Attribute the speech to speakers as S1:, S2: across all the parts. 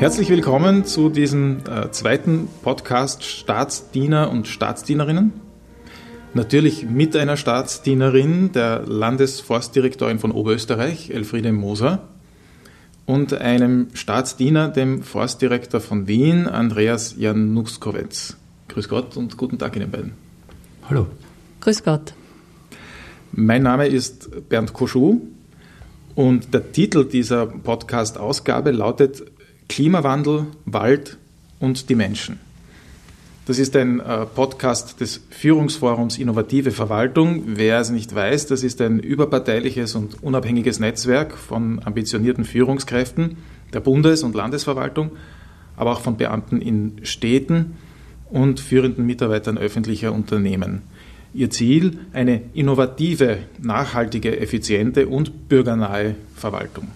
S1: Herzlich willkommen zu diesem äh, zweiten Podcast Staatsdiener und Staatsdienerinnen. Natürlich mit einer Staatsdienerin, der Landesforstdirektorin von Oberösterreich, Elfriede Moser, und einem Staatsdiener, dem Forstdirektor von Wien, Andreas Januskowitz. Grüß Gott und guten Tag Ihnen beiden.
S2: Hallo.
S3: Grüß Gott.
S1: Mein Name ist Bernd Koschuh und der Titel dieser Podcast-Ausgabe lautet Klimawandel, Wald und die Menschen. Das ist ein äh, Podcast des Führungsforums Innovative Verwaltung. Wer es nicht weiß, das ist ein überparteiliches und unabhängiges Netzwerk von ambitionierten Führungskräften der Bundes- und Landesverwaltung, aber auch von Beamten in Städten und führenden Mitarbeitern öffentlicher Unternehmen. Ihr Ziel eine innovative, nachhaltige, effiziente und bürgernahe Verwaltung.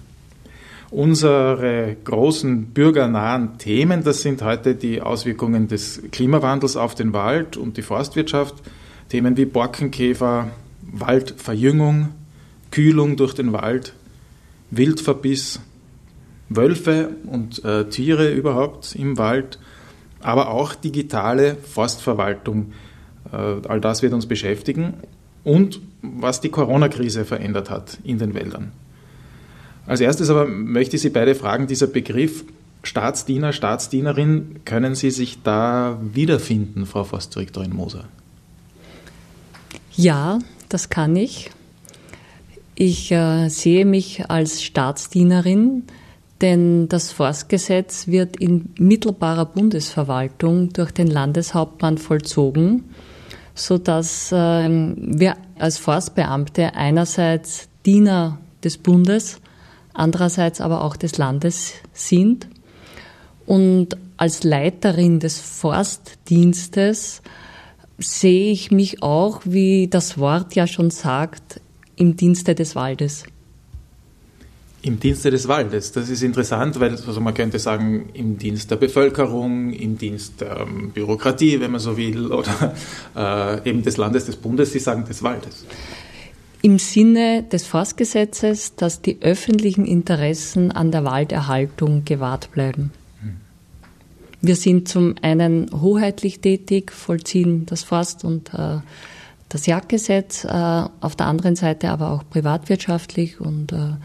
S1: Unsere großen bürgernahen Themen, das sind heute die Auswirkungen des Klimawandels auf den Wald und die Forstwirtschaft. Themen wie Borkenkäfer, Waldverjüngung, Kühlung durch den Wald, Wildverbiss, Wölfe und äh, Tiere überhaupt im Wald, aber auch digitale Forstverwaltung. Äh, all das wird uns beschäftigen und was die Corona-Krise verändert hat in den Wäldern. Als erstes aber möchte ich Sie beide fragen, dieser Begriff Staatsdiener, Staatsdienerin, können Sie sich da wiederfinden, Frau Forstdirektorin Moser?
S3: Ja, das kann ich. Ich äh, sehe mich als Staatsdienerin, denn das Forstgesetz wird in mittelbarer Bundesverwaltung durch den Landeshauptmann vollzogen, sodass äh, wir als Forstbeamte einerseits Diener des Bundes andererseits aber auch des Landes sind. Und als Leiterin des Forstdienstes sehe ich mich auch, wie das Wort ja schon sagt, im Dienste des Waldes.
S1: Im Dienste des Waldes, das ist interessant, weil also man könnte sagen, im Dienst der Bevölkerung, im Dienst der ähm, Bürokratie, wenn man so will, oder äh, eben des Landes, des Bundes, Sie sagen des Waldes
S3: im Sinne des Forstgesetzes, dass die öffentlichen Interessen an der Walderhaltung gewahrt bleiben. Wir sind zum einen hoheitlich tätig, vollziehen das Forst- und äh, das Jagdgesetz, äh, auf der anderen Seite aber auch privatwirtschaftlich und äh,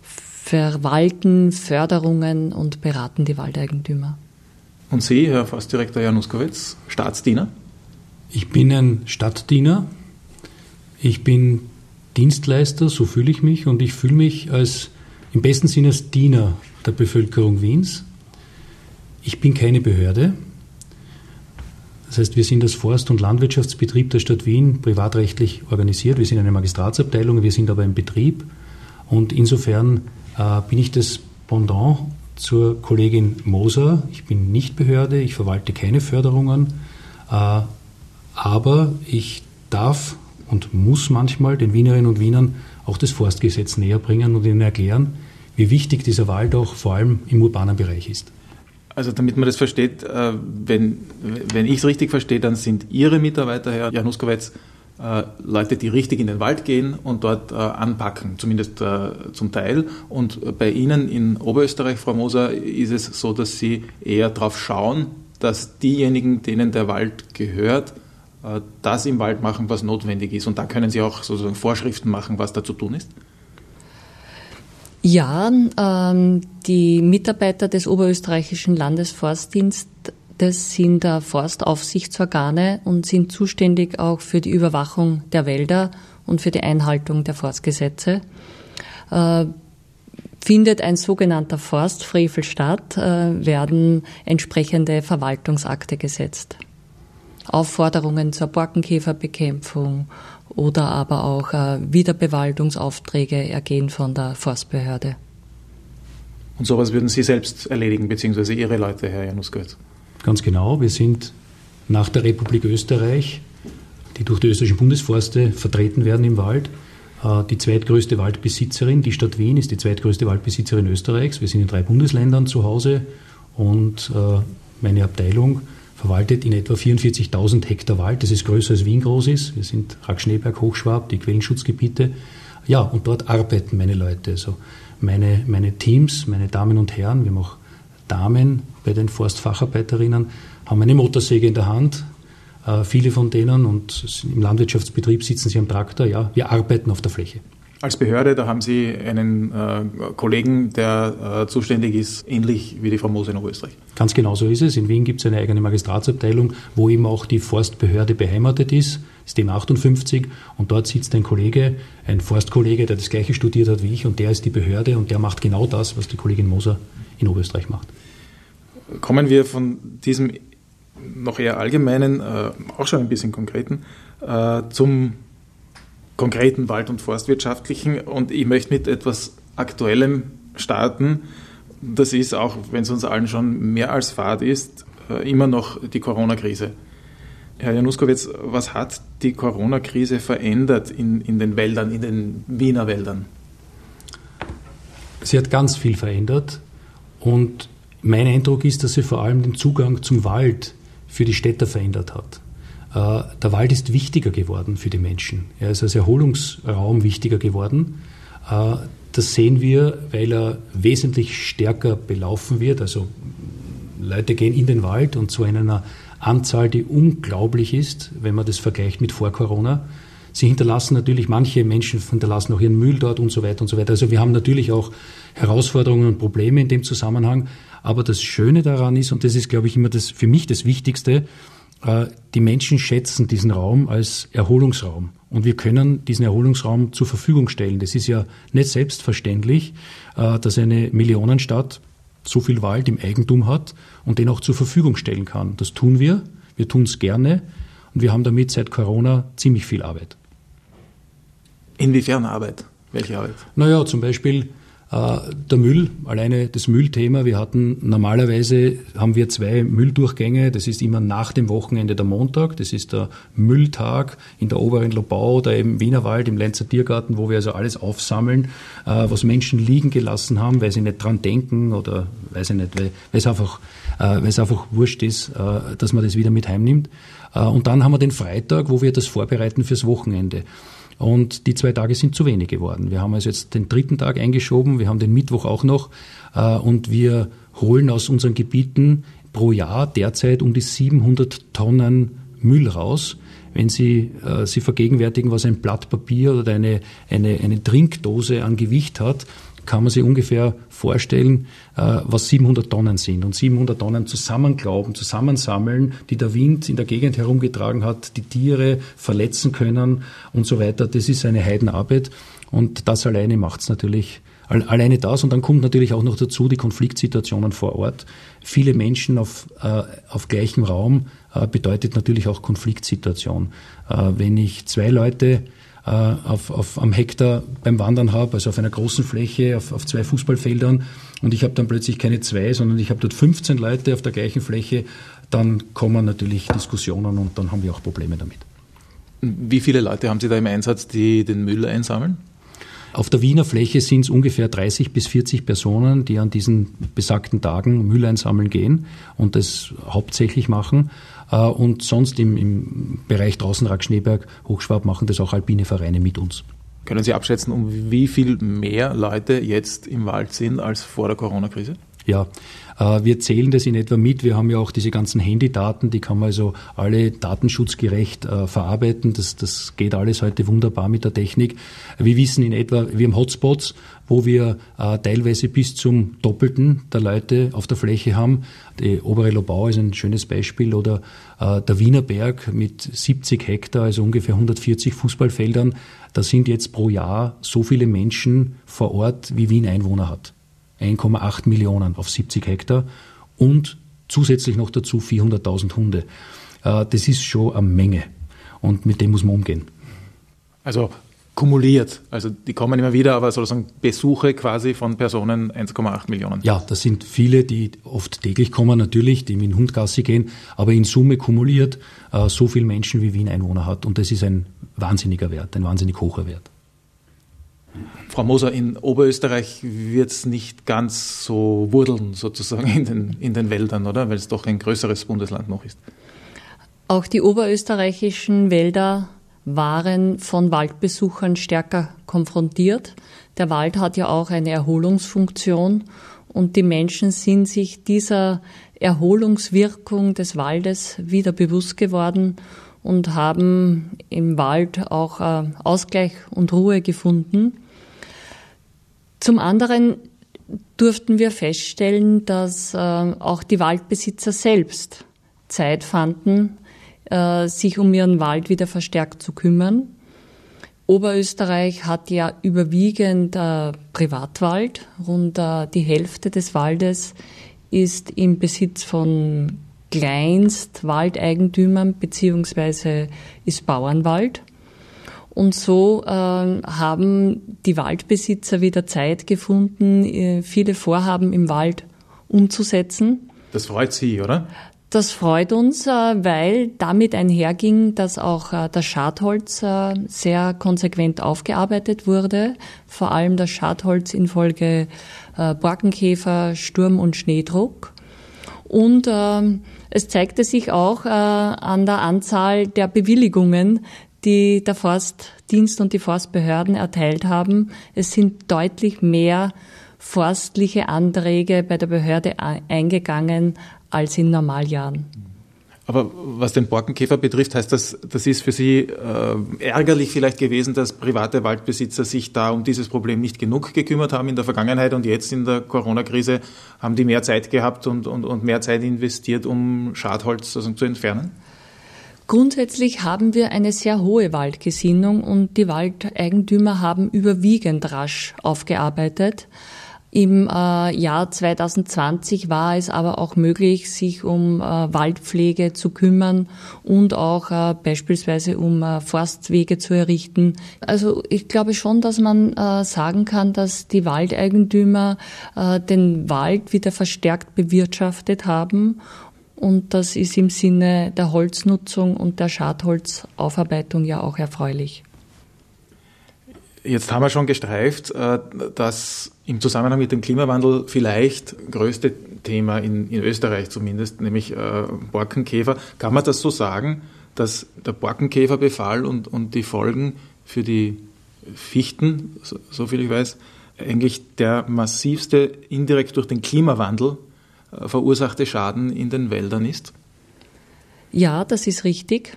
S3: verwalten Förderungen und beraten die Waldeigentümer.
S1: Und Sie, Herr Forstdirektor Januskowitz, Staatsdiener?
S2: Ich bin ein Stadtdiener. Ich bin Dienstleister, so fühle ich mich und ich fühle mich als im besten Sinne als Diener der Bevölkerung Wiens. Ich bin keine Behörde. Das heißt, wir sind als Forst- und Landwirtschaftsbetrieb der Stadt Wien privatrechtlich organisiert. Wir sind eine Magistratsabteilung, wir sind aber ein Betrieb. Und insofern äh, bin ich das Pendant zur Kollegin Moser. Ich bin nicht Behörde, ich verwalte keine Förderungen, äh, aber ich darf und muss manchmal den Wienerinnen und Wienern auch das Forstgesetz näher bringen und ihnen erklären, wie wichtig dieser Wald auch vor allem im urbanen Bereich ist.
S1: Also damit man das versteht, äh, wenn, wenn ich es richtig verstehe, dann sind Ihre Mitarbeiter, Herr Januskowitz, äh, Leute, die richtig in den Wald gehen und dort äh, anpacken, zumindest zum Teil. Und bei Ihnen in Oberösterreich, Frau Moser, ist es so, dass Sie eher darauf schauen, dass diejenigen, denen der Wald gehört, das im Wald machen, was notwendig ist. Und da können Sie auch sozusagen Vorschriften machen, was da zu tun ist?
S3: Ja, ähm, die Mitarbeiter des Oberösterreichischen Landesforstdienstes sind äh, Forstaufsichtsorgane und sind zuständig auch für die Überwachung der Wälder und für die Einhaltung der Forstgesetze. Äh, findet ein sogenannter Forstfrevel statt, äh, werden entsprechende Verwaltungsakte gesetzt. Aufforderungen zur Borkenkäferbekämpfung oder aber auch äh, Wiederbewaldungsaufträge ergehen von der Forstbehörde.
S1: Und sowas würden Sie selbst erledigen, beziehungsweise Ihre Leute, Herr Januskowitz?
S2: Ganz genau. Wir sind nach der Republik Österreich, die durch die österreichischen Bundesforste vertreten werden im Wald, äh, die zweitgrößte Waldbesitzerin. Die Stadt Wien ist die zweitgrößte Waldbesitzerin Österreichs. Wir sind in drei Bundesländern zu Hause und äh, meine Abteilung verwaltet in etwa 44.000 Hektar Wald. Das ist größer als Wien groß ist. Wir sind Rack-Schneeberg, Hochschwab, die Quellenschutzgebiete. Ja, und dort arbeiten meine Leute. Also meine, meine Teams, meine Damen und Herren, wir haben auch Damen bei den Forstfacharbeiterinnen haben eine Motorsäge in der Hand, äh, viele von denen, und im Landwirtschaftsbetrieb sitzen sie am Traktor, ja, wir arbeiten auf der Fläche.
S1: Als Behörde, da haben Sie einen äh, Kollegen, der äh, zuständig ist, ähnlich wie die Frau Moser in Oberösterreich.
S2: Ganz genau so ist es. In Wien gibt es eine eigene Magistratsabteilung, wo eben auch die Forstbehörde beheimatet ist, ist dem 58 und dort sitzt ein Kollege, ein Forstkollege, der das gleiche studiert hat wie ich und der ist die Behörde und der macht genau das, was die Kollegin Moser in Oberösterreich macht.
S1: Kommen wir von diesem noch eher allgemeinen, äh, auch schon ein bisschen konkreten, äh, zum konkreten Wald- und Forstwirtschaftlichen. Und ich möchte mit etwas Aktuellem starten. Das ist, auch wenn es uns allen schon mehr als fad ist, äh, immer noch die Corona-Krise. Herr Januskowitz, was hat die Corona-Krise verändert in, in den Wäldern, in den Wiener Wäldern?
S2: Sie hat ganz viel verändert und mein Eindruck ist, dass sie vor allem den Zugang zum Wald für die Städter verändert hat. Äh, der Wald ist wichtiger geworden für die Menschen. Er ist als Erholungsraum wichtiger geworden. Äh, das sehen wir, weil er wesentlich stärker belaufen wird. Also Leute gehen in den Wald und zu einer Anzahl, die unglaublich ist, wenn man das vergleicht mit vor Corona. Sie hinterlassen natürlich, manche Menschen hinterlassen auch ihren Müll dort und so weiter und so weiter. Also wir haben natürlich auch Herausforderungen und Probleme in dem Zusammenhang. Aber das Schöne daran ist, und das ist, glaube ich, immer das, für mich das Wichtigste, die Menschen schätzen diesen Raum als Erholungsraum. Und wir können diesen Erholungsraum zur Verfügung stellen. Das ist ja nicht selbstverständlich, äh, dass eine Millionenstadt so viel Wald im Eigentum hat und den auch zur Verfügung stellen kann. Das tun wir. Wir tun es gerne. Und wir haben damit seit Corona ziemlich viel Arbeit.
S1: Inwiefern Arbeit? Welche Arbeit?
S2: Naja, zum Beispiel äh, der Müll, alleine das Müllthema. Wir hatten normalerweise haben wir zwei Mülldurchgänge. Das ist immer nach dem Wochenende der Montag. Das ist der Mülltag in der oberen Lobau oder im Wienerwald, im Lenzer Tiergarten, wo wir also alles aufsammeln, äh, was Menschen liegen gelassen haben, weil sie nicht dran denken oder weiß ich nicht, weil, weil es einfach, äh, weil es einfach wurscht ist, dass man das wieder mit heimnimmt. Und dann haben wir den Freitag, wo wir das vorbereiten fürs Wochenende. Und die zwei Tage sind zu wenig geworden. Wir haben also jetzt den dritten Tag eingeschoben, wir haben den Mittwoch auch noch äh, und wir holen aus unseren Gebieten pro Jahr derzeit um die 700 Tonnen Müll raus. Wenn Sie äh, sich vergegenwärtigen, was ein Blatt Papier oder eine, eine, eine Trinkdose an Gewicht hat, kann man sich ungefähr vorstellen, äh, was 700 Tonnen sind. Und 700 Tonnen zusammenglauben, zusammensammeln, die der Wind in der Gegend herumgetragen hat, die Tiere verletzen können und so weiter, das ist eine Heidenarbeit. Und das alleine macht es natürlich Alleine das und dann kommt natürlich auch noch dazu die Konfliktsituationen vor Ort. Viele Menschen auf, äh, auf gleichem Raum äh, bedeutet natürlich auch Konfliktsituation. Wenn ich zwei Leute auf, auf, am Hektar beim Wandern habe, also auf einer großen Fläche, auf, auf zwei Fußballfeldern und ich habe dann plötzlich keine zwei, sondern ich habe dort 15 Leute auf der gleichen Fläche, dann kommen natürlich Diskussionen und dann haben wir auch Probleme damit.
S1: Wie viele Leute haben Sie da im Einsatz, die den Müll einsammeln?
S2: Auf der Wiener Fläche sind es ungefähr 30 bis 40 Personen, die an diesen besagten Tagen Müll einsammeln gehen und das hauptsächlich machen. Äh, und sonst im, im Bereich Draußenrad Schneeberg, Hochschwab machen das auch alpine Vereine mit uns.
S1: Können Sie abschätzen, um wie viel mehr Leute jetzt im Wald sind als vor der Corona-Krise?
S2: Ja, äh, wir zählen das in etwa mit. Wir haben ja auch diese ganzen Handydaten, die kann man also alle datenschutzgerecht äh, verarbeiten. Das, das geht alles heute wunderbar mit der Technik. Wir wissen in etwa, wir haben Hotspots, wo wir äh, teilweise bis zum Doppelten der Leute auf der Fläche haben. Die obere Lobau ist ein schönes Beispiel oder der Wienerberg mit 70 Hektar, also ungefähr 140 Fußballfeldern. Da sind jetzt pro Jahr so viele Menschen vor Ort, wie Wien Einwohner hat. 1,8 Millionen auf 70 Hektar und zusätzlich noch dazu 400.000 Hunde. Äh, das ist schon eine Menge und mit dem muss man umgehen.
S1: Also kumuliert, also die kommen immer wieder, aber sozusagen Besuche quasi von Personen 1,8 Millionen.
S2: Ja, das sind viele, die oft täglich kommen, natürlich, die mit dem Hundgassi gehen, aber in Summe kumuliert äh, so viele Menschen, wie Wien Einwohner hat und das ist ein wahnsinniger Wert, ein wahnsinnig hoher Wert.
S1: Frau Moser, in Oberösterreich wird es nicht ganz so wurdeln sozusagen in den, in den Wäldern, oder? Weil es doch ein größeres Bundesland noch ist.
S3: Auch die oberösterreichischen Wälder waren von Waldbesuchern stärker konfrontiert. Der Wald hat ja auch eine Erholungsfunktion Und die Menschen sind sich dieser Erholungswirkung des Waldes wieder bewusst geworden und haben im Wald auch äh, Ausgleich und Ruhe gefunden. Zum anderen durften wir feststellen, dass äh, auch die Waldbesitzer selbst Zeit fanden, äh, sich um ihren Wald wieder verstärkt zu kümmern. Oberösterreich hat ja überwiegend äh, Privatwald. Rund äh, die Hälfte des Waldes ist im Besitz von Kleinstwaldeigentümern beziehungsweise ist Bauernwald. Und so äh, haben die Waldbesitzer wieder Zeit gefunden, äh, viele Vorhaben im Wald umzusetzen.
S1: Das freut Sie, oder?
S3: Das freut uns, äh, weil damit einherging, dass auch äh, das Schadholz sehr konsequent aufgearbeitet wurde, vor allem das Schadholz infolge Borkenkäfer, Sturm und Schneedruck. Und ähm, es zeigte sich auch an der Anzahl der Bewilligungen, die der Forstdienst und die Forstbehörden erteilt haben. Es sind deutlich mehr forstliche Anträge bei der Behörde eingegangen als in Normaljahren.
S1: Aber was den Borkenkäfer betrifft, heißt das, das ist für Sie äh, ärgerlich vielleicht gewesen, dass private Waldbesitzer sich da um dieses Problem nicht genug gekümmert haben in der Vergangenheit und jetzt in der Corona-Krise haben die mehr Zeit gehabt und, und, und mehr Zeit investiert, um Schadholz also zu entfernen?
S3: Grundsätzlich haben wir eine sehr hohe Waldgesinnung und die Waldeigentümer haben überwiegend rasch aufgearbeitet. Im äh, Jahr 2020 war es aber auch möglich, sich um äh, Waldpflege zu kümmern und auch äh, beispielsweise um äh, Forstwege zu errichten. Also ich glaube schon, dass man äh, sagen kann, dass die Waldeigentümer äh, den Wald wieder verstärkt bewirtschaftet haben und das ist im Sinne der Holznutzung und der Schadholzaufarbeitung ja auch erfreulich.
S1: Jetzt haben wir schon gestreift, äh, dass im Zusammenhang mit dem Klimawandel vielleicht größte Thema in, in Österreich zumindest, nämlich äh, Borkenkäfer. Kann man das so sagen, dass der Borkenkäferbefall und, und die Folgen für die Fichten, so, so viel ich weiß, eigentlich der massivste indirekt durch den Klimawandel verursachte Schaden in den Wäldern ist?
S3: Ja, das ist richtig.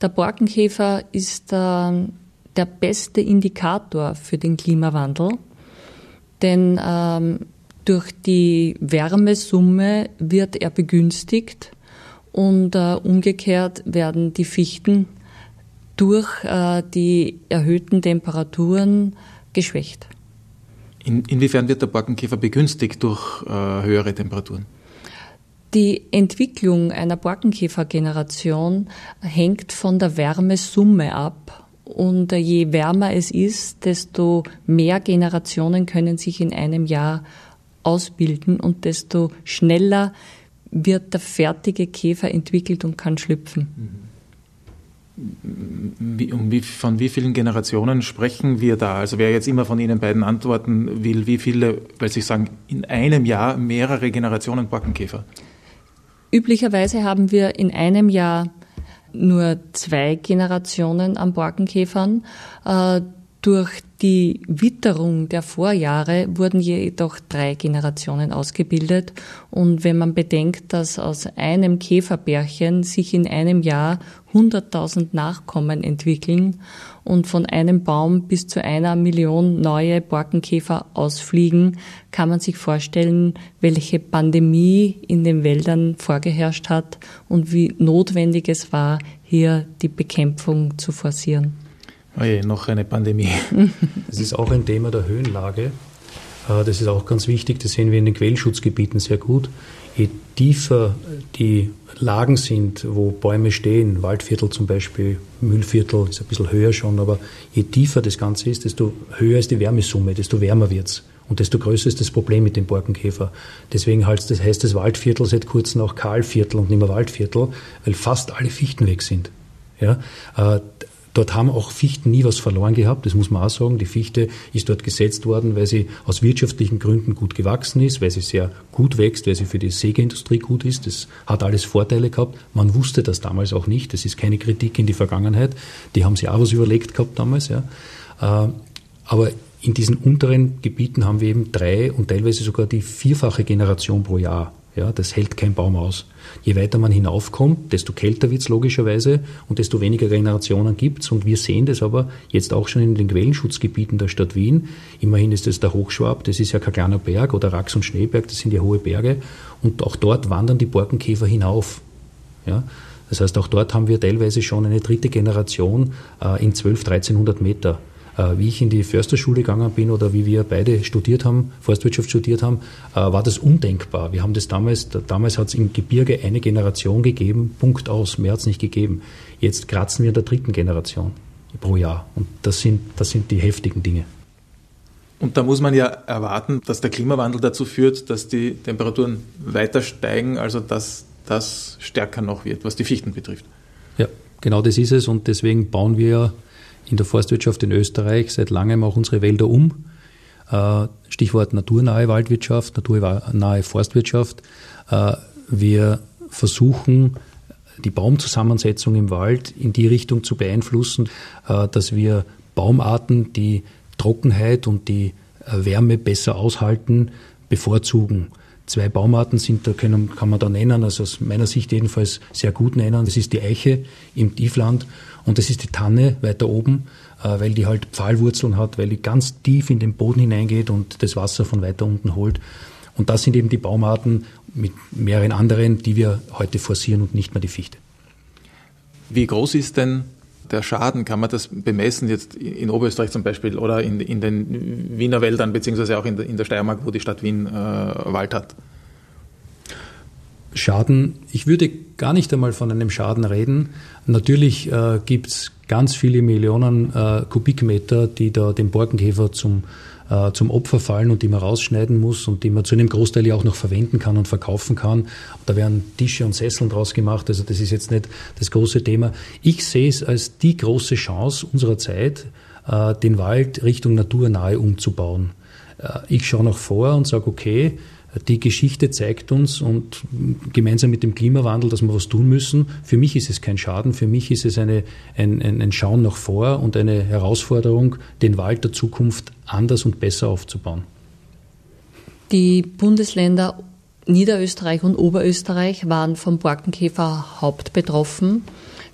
S3: Der Borkenkäfer ist äh, der beste Indikator für den Klimawandel, denn ähm, durch die Wärmesumme wird er begünstigt und äh, umgekehrt werden die Fichten durch äh, die erhöhten Temperaturen geschwächt.
S1: In, inwiefern wird der Borkenkäfer begünstigt durch äh, höhere Temperaturen?
S3: Die Entwicklung einer Borkenkäfergeneration hängt von der Wärmesumme ab und je wärmer es ist, desto mehr Generationen können sich in einem Jahr ausbilden und desto schneller wird der fertige Käfer entwickelt und kann schlüpfen.
S1: Wie, um wie, von wie vielen Generationen sprechen wir da? Also wer jetzt immer von Ihnen beiden antworten will, wie viele, weil Sie sagen, in einem Jahr mehrere Generationen Borkenkäfer?
S3: Üblicherweise haben wir in einem Jahr nur zwei Generationen an Borkenkäfern. Äh, durch die Witterung der Vorjahre wurden jedoch drei Generationen ausgebildet. Und wenn man bedenkt, dass aus einem Käferbärchen sich in einem Jahr 100.000 Nachkommen entwickeln und von einem Baum bis zu einer Million neue Borkenkäfer ausfliegen, kann man sich vorstellen, welche Pandemie in den Wäldern vorgeherrscht hat und wie notwendig es war, hier die Bekämpfung zu forcieren.
S1: Oje, noch eine Pandemie.
S2: Das ist auch ein Thema der Höhenlage. Äh, das ist auch ganz wichtig, das sehen wir in den Quellschutzgebieten sehr gut. Je tiefer die Lagen sind, wo Bäume stehen, Waldviertel zum Beispiel, Müllviertel ist ein bisschen höher schon, aber je tiefer das Ganze ist, desto höher ist die Wärmesumme, desto wärmer wird es. Und desto größer ist das Problem mit dem Borkenkäfer. Deswegen heißt das, heißt das Waldviertel seit kurzem auch Kahlviertel und nicht mehr Waldviertel, weil fast alle Fichten weg sind. Ja, äh, Dort haben auch Fichten nie was verloren gehabt, das muss man auch sagen. Die Fichte ist dort gesetzt worden, weil sie aus wirtschaftlichen Gründen gut gewachsen ist, weil sie sehr gut wächst, weil sie für die Sägeindustrie gut ist. Das hat alles Vorteile gehabt. Man wusste das damals auch nicht. Das ist keine Kritik in die Vergangenheit. Die haben sich auch was überlegt gehabt damals. Ja. Äh, aber in diesen unteren Gebieten haben wir eben drei und teilweise sogar die vierfache Generation pro Jahr. Ja, das hält kein Baum aus. Je weiter man hinaufkommt, desto kälter wird es logischerweise und desto weniger Generationen gibt es. Und wir sehen das aber jetzt auch schon in den Quellenschutzgebieten der Stadt Wien. Immerhin ist es der Hochschwab, das ist ja kein kleiner Berg, oder Rax und Schneeberg, das sind ja hohe Berge. Und auch dort wandern die Borkenkäfer hinauf. Ja? Das heißt, auch dort haben wir teilweise schon eine dritte Generation äh, in 12, 1300 Meter. Äh, wie ich in die Försterschule gegangen bin oder wie wir beide studiert haben, Forstwirtschaft studiert haben, äh, war das undenkbar. Wir haben das damals, damals hat es im Gebirge eine Generation gegeben, Punkt aus, mehr hat es nicht gegeben. Jetzt kratzen wir in der dritten Generation pro Jahr. Und das sind, das sind die heftigen Dinge.
S1: Und da muss man ja erwarten, dass der Klimawandel dazu führt, dass die Temperaturen weiter steigen, also dass das stärker noch wird, was die Fichten betrifft.
S2: Ja, genau das ist es. Und deswegen bauen wir in der Forstwirtschaft in Österreich seit langem auch unsere Wälder um. Äh, Stichwort naturnahe Waldwirtschaft, naturnahe Forstwirtschaft. Äh, wir versuchen, die Baumzusammensetzung im Wald in die Richtung zu beeinflussen, äh, dass wir Baumarten, die Trockenheit und die Wärme besser aushalten, bevorzugen. Zwei Baumarten sind, da kann, kann man da nennen, also aus meiner Sicht jedenfalls sehr gut nennen. Das ist die Eiche im Tiefland und das ist die Tanne weiter oben, äh, weil die halt Pfahlwurzeln hat, weil die ganz tief in den Boden hineingeht und das Wasser von weiter unten holt. Und das sind eben die Baumarten mit mehreren anderen, die wir heute forcieren und nicht mehr die Fichte.
S1: Wie groß ist denn der Schaden? Kann man das bemessen jetzt in Oberösterreich zum Beispiel oder in, in den Wiener Wäldern beziehungsweise auch in der, Steiermark, wo die Stadt Wien äh, Wald hat?
S2: Schaden, ich würde gar nicht einmal von einem Schaden reden. Natürlich äh, gibt es ganz viele Millionen äh, Kubikmeter, die da dem Borkenkäfer zum, äh, zum Opfer fallen und die man rausschneiden muss und die man zu einem Großteil ja auch noch verwenden kann und verkaufen kann. Da werden Tische und Sesseln draus gemacht, also das ist jetzt nicht das große Thema. Ich sehe es als die große Chance unserer Zeit, äh, den Wald Richtung naturnahe umzubauen. Äh, ich schaue noch vor und sage, okay, die Geschichte zeigt uns und gemeinsam mit dem Klimawandel, dass wir was tun müssen. Für mich ist es kein Schaden, für mich ist es eine, ein, ein, ein Schauen nach vor und eine Herausforderung, den Wald der Zukunft anders und besser aufzubauen.
S3: Die Bundesländer Niederösterreich und Oberösterreich waren vom Borkenkäfer hauptbetroffen.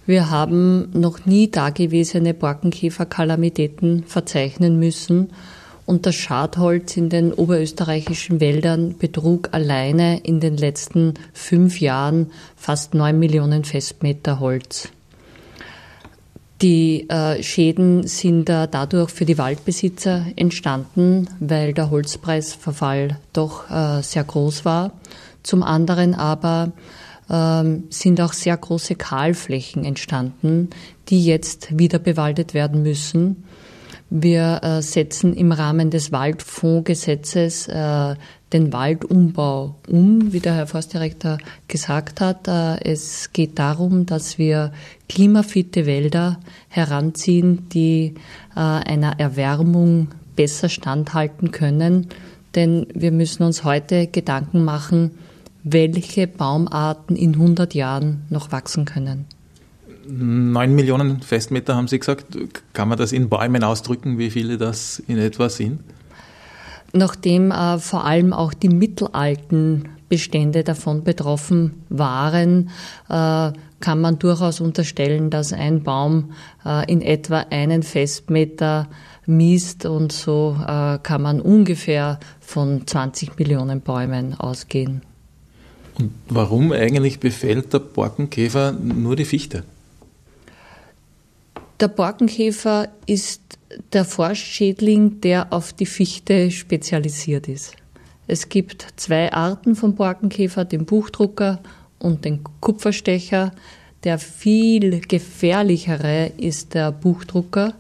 S3: Wir haben noch nie dagewesene Borkenkäfer-Kalamitäten verzeichnen müssen und das Schadholz in den oberösterreichischen Wäldern betrug alleine in den letzten fünf Jahren fast neun Millionen Festmeter Holz. Die äh, Schäden sind dadurch für die Waldbesitzer entstanden, weil der Holzpreisverfall doch äh, sehr groß war. Zum anderen aber ähm, sind auch sehr große Kahlflächen entstanden, die jetzt wieder bewaldet werden müssen. Wir äh, setzen im Rahmen des Waldfondsgesetzes äh, den Waldumbau um, wie der Herr Forstdirektor gesagt hat. Äh, es geht darum, dass wir klimafitte Wälder heranziehen, die einer Erwärmung besser standhalten können. Denn wir müssen uns heute Gedanken machen, welche Baumarten in 100 Jahren noch wachsen können.
S1: 9 Millionen Festmeter haben Sie gesagt. Kann man das in Bäumen ausdrücken, wie viele das in etwa sind?
S3: Nachdem äh, vor allem auch die mittelalten Bestände davon betroffen waren, äh, kann man durchaus unterstellen, dass ein Baum äh, in etwa einen Festmeter misst und so äh, kann man ungefähr von 20 Millionen Bäumen ausgehen.
S1: Und warum eigentlich befällt der Borkenkäfer nur die Fichte?
S3: Der Borkenkäfer ist der Forstschädling, der auf die Fichte spezialisiert ist. Es gibt zwei Arten von Borkenkäfer, den Buchdrucker und den Kupferstecher. Der viel gefährlichere ist der Buchdrucker,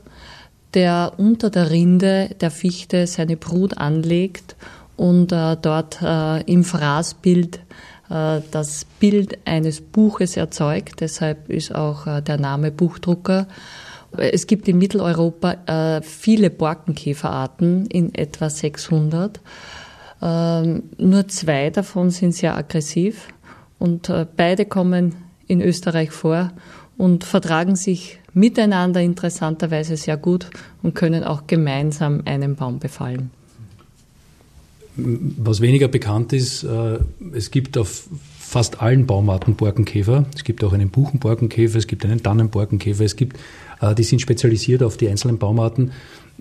S3: der unter der Rinde der Fichte seine Brut anlegt und äh, dort äh, im Fraßbild äh, das Bild eines Buches erzeugt. Deshalb ist auch äh, der Name Buchdrucker. Es gibt in Mitteleuropa äh, viele Borkenkäferarten, in etwa 600. Ähm, nur zwei davon sind sehr aggressiv und äh, beide kommen in Österreich vor und vertragen sich miteinander interessanterweise sehr gut und können auch gemeinsam einen Baum befallen.
S2: Was weniger bekannt ist, äh, es gibt auf fast allen Baumarten Borkenkäfer. Es gibt auch einen Buchenborkenkäfer, es gibt einen Tannenborkenkäfer, es gibt, die sind spezialisiert auf die einzelnen Baumarten.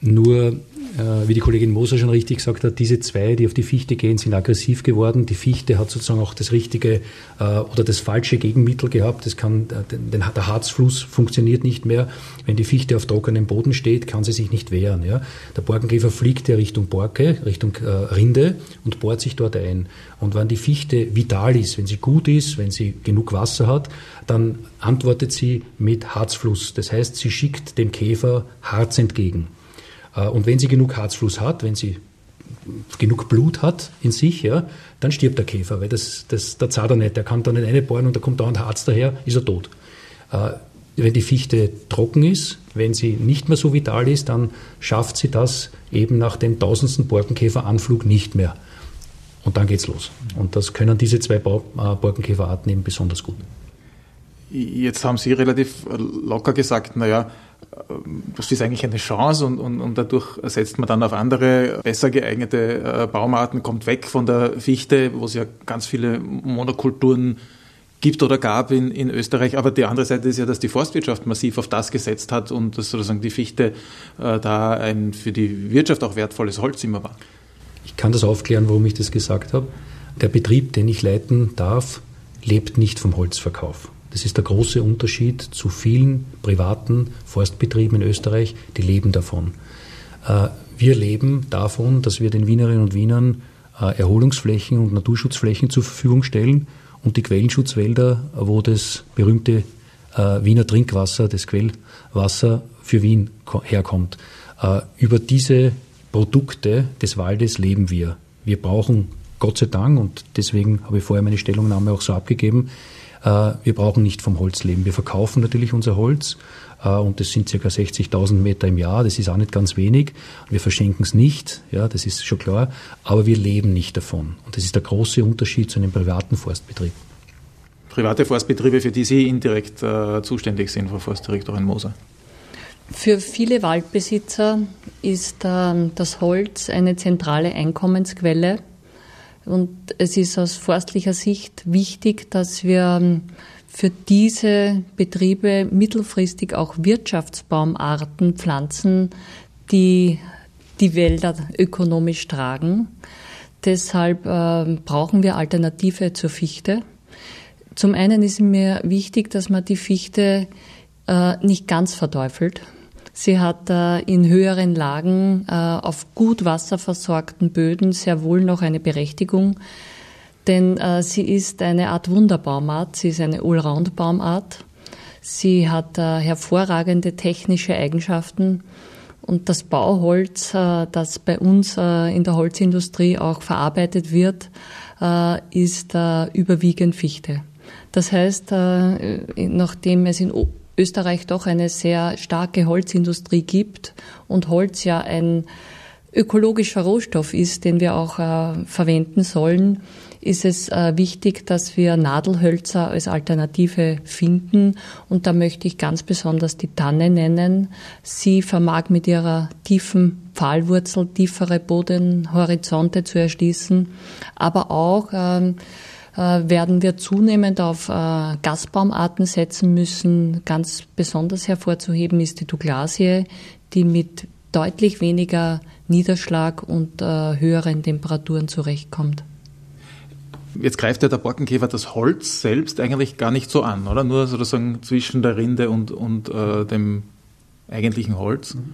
S2: Nur äh, wie die Kollegin Moser schon richtig gesagt hat, diese zwei, die auf die Fichte gehen, sind aggressiv geworden. Die Fichte hat sozusagen auch das richtige äh, oder das falsche Gegenmittel gehabt. Das kann, äh, der Harzfluss funktioniert nicht mehr. Wenn die Fichte auf trockenem Boden steht, kann sie sich nicht wehren. Ja? Der Borkenkäfer fliegt ja Richtung Borke, Richtung äh, Rinde und bohrt sich dort ein. Und wenn die Fichte vital ist, wenn sie gut ist, wenn sie genug Wasser hat, dann antwortet sie mit Harzfluss. Das heißt, sie schickt dem Käfer Harz entgegen. Äh, und wenn sie genug Harzfluss hat, wenn sie genug Blut hat in sich, ja, dann stirbt der Käfer, weil das, das, der zahlt er nicht. Der kann da nicht reinbohren und da kommt dauernd Harz daher, ist er tot. Äh, wenn die Fichte trocken ist, wenn sie nicht mehr so vital ist, dann schafft sie das eben nach dem tausendsten Borkenkäferanflug nicht mehr. Und dann geht's los. Und das können diese zwei äh, Borkenkäferarten eben besonders gut.
S1: Jetzt haben Sie relativ locker gesagt, naja, das ist eigentlich eine Chance und, und, und dadurch setzt man dann auf andere, besser geeignete äh, Baumarten, kommt weg von der Fichte, wo es ja ganz viele Monokulturen gibt oder gab in, in Österreich. Aber die andere Seite ist ja, dass die Forstwirtschaft massiv auf das gesetzt hat und dass sozusagen die Fichte äh, da ein für die Wirtschaft auch wertvolles Holz immer war.
S2: Ich kann das aufklären, warum ich das gesagt habe. Der Betrieb, den ich leiten darf, lebt nicht vom Holzverkauf. Das ist der große Unterschied zu vielen privaten Forstbetrieben in Österreich, die leben davon. Äh, wir leben davon, dass wir den Wienerinnen und Wienern äh, Erholungsflächen und Naturschutzflächen zur Verfügung stellen und die Quellenschutzwälder, wo das berühmte äh, Wiener Trinkwasser, das Quellwasser für Wien herkommt. Über diese Produkte des Waldes leben wir. Wir brauchen Gott sei Dank, und deswegen habe ich vorher meine Stellungnahme auch so abgegeben, wir brauchen nicht vom Holz leben. Wir verkaufen natürlich unser Holz äh, und das sind ca. 60.000 Meter im Jahr. Das ist auch nicht ganz wenig. Wir verschenken es nicht, ja, das ist schon klar. Aber wir leben nicht davon. Und das ist der große Unterschied zu einem privaten Forstbetrieb.
S1: Private Forstbetriebe, für die Sie indirekt äh, zuständig sind, Frau Forstdirektorin Moser.
S3: Für viele Waldbesitzer ist äh, das Holz eine zentrale Einkommensquelle. Und es ist aus forstlicher Sicht wichtig, dass wir ähm, für diese Betriebe mittelfristig auch Wirtschaftsbaumarten pflanzen, die die Wälder ökonomisch tragen. Deshalb äh, brauchen wir Alternative zur Fichte. Zum einen ist mir wichtig, dass man die Fichte äh, nicht ganz verteufelt. Sie hat äh, in höheren Lagen äh, auf gut wasserversorgten Böden sehr wohl noch eine Berechtigung, denn äh, sie ist eine Art Wunderbaumart, sie ist eine Allround-Baumart. Sie hat hervorragende technische Eigenschaften und das Bauholz, das bei uns in der Holzindustrie auch verarbeitet wird, ist überwiegend Fichte. Das heißt, nachdem es in Österreich doch eine sehr starke Holzindustrie gibt und Holz ja ein ökologischer Rohstoff ist, den wir auch äh, verwenden sollen, ist es äh, wichtig, dass wir Nadelhölzer als Alternative finden. Und da möchte ich ganz besonders die Tanne nennen. Sie vermag mit ihrer tiefen Pfahlwurzel tiefere Bodenhorizonte zu erschließen, aber auch ähm, äh, werden wir zunehmend auf äh, Gastbaumarten setzen müssen. Ganz besonders hervorzuheben ist die Douglasie, die mit deutlich weniger Niederschlag und äh, höheren Temperaturen zurechtkommt.
S1: Jetzt greift ja der Borkenkäfer das Holz selbst eigentlich gar nicht so an, oder? Nur sozusagen zwischen der Rinde und, und äh, dem eigentlichen Holz. Mhm.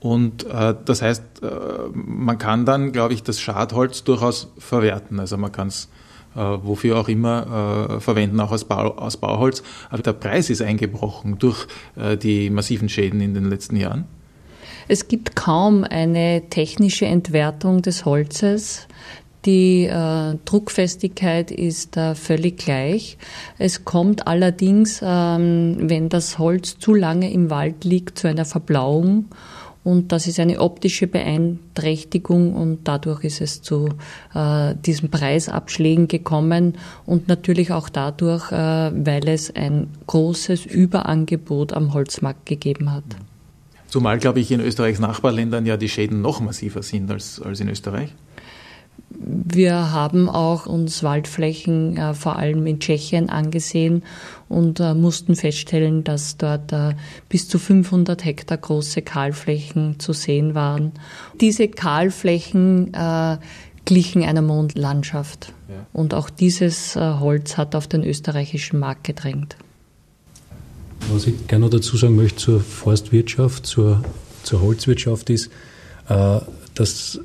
S1: Und äh, das heißt, äh, man kann dann, glaube ich, das Schadholz durchaus verwerten. Also man kann es äh, wofür auch immer, äh, verwenden, auch aus, Bau, aus Bauholz. Aber der Preis ist eingebrochen durch äh, die massiven Schäden in den letzten Jahren.
S3: Es gibt kaum eine technische Entwertung des Holzes. Die äh, Druckfestigkeit ist äh, völlig gleich. Es kommt allerdings, ähm, wenn das Holz zu lange im Wald liegt, zu einer Verblauung Und das ist eine optische Beeinträchtigung und dadurch ist es zu äh, diesen Preisabschlägen gekommen und natürlich auch dadurch, äh, weil es ein großes Überangebot am Holzmarkt gegeben hat.
S1: Zumal, glaube ich, in Österreichs Nachbarländern ja die Schäden noch massiver sind als, als in Österreich.
S3: Wir haben auch uns Waldflächen äh, vor allem in Tschechien angesehen und äh, mussten feststellen, dass dort äh, bis zu 500 Hektar große Kahlflächen zu sehen waren. Diese Kahlflächen äh, glichen einer Mondlandschaft. Ja. Und auch dieses äh, Holz hat auf den österreichischen Markt gedrängt.
S2: Was ich gerne noch dazu sagen möchte zur Forstwirtschaft, zur, zur Holzwirtschaft ist, äh, dass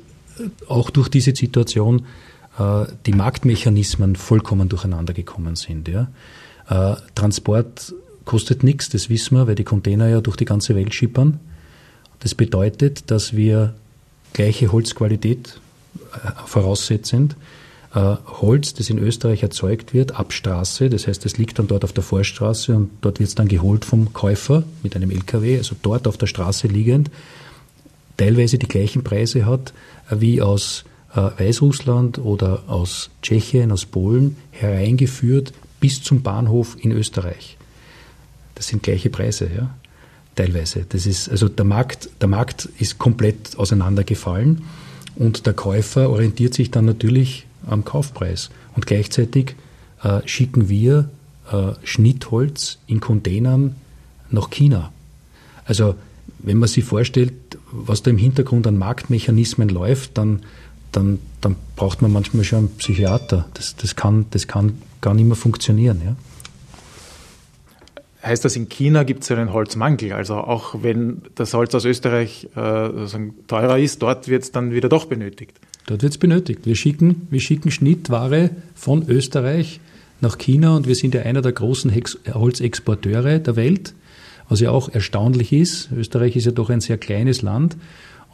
S2: auch durch diese Situation äh, die Marktmechanismen vollkommen durcheinander gekommen sind. Äh, Transport kostet nichts, das wissen wir, weil die Container ja durch die ganze Welt schippern. Das bedeutet, dass wir gleiche Holzqualität äh, voraussetzen. Äh, Holz, das in Österreich erzeugt wird, ab Straße, das heißt, es liegt dann dort auf der Vorstraße und dort wird es dann geholt vom Käufer mit einem LKW, also dort auf der Straße liegend, teilweise die gleichen Preise hat wie aus äh, Weißrussland oder aus Tschechien, aus Polen hereingeführt bis zum Bahnhof in Österreich. Das sind gleiche Preise, ja, teilweise. Das ist, also der Markt, der Markt ist komplett auseinandergefallen und der Käufer orientiert sich dann natürlich am Kaufpreis. Und gleichzeitig äh, schicken wir äh, Schnittholz in Containern nach China. Also wenn man sich vorstellt, was da im Hintergrund an Marktmechanismen läuft, dann, dann, dann braucht man manchmal schon einen Psychiater. Das, das, kann, das kann gar nicht mehr funktionieren. Ja.
S1: Heißt das, in China gibt es einen Holzmangel? Also auch wenn das Holz aus Österreich äh, teurer ist, dort wird es dann wieder doch benötigt?
S2: Dort wird es benötigt. Wir schicken, wir schicken Schnittware von Österreich nach China und wir sind ja einer der großen Hex Holzexporteure der Welt. Was ja auch erstaunlich ist, Österreich ist ja doch ein sehr kleines Land.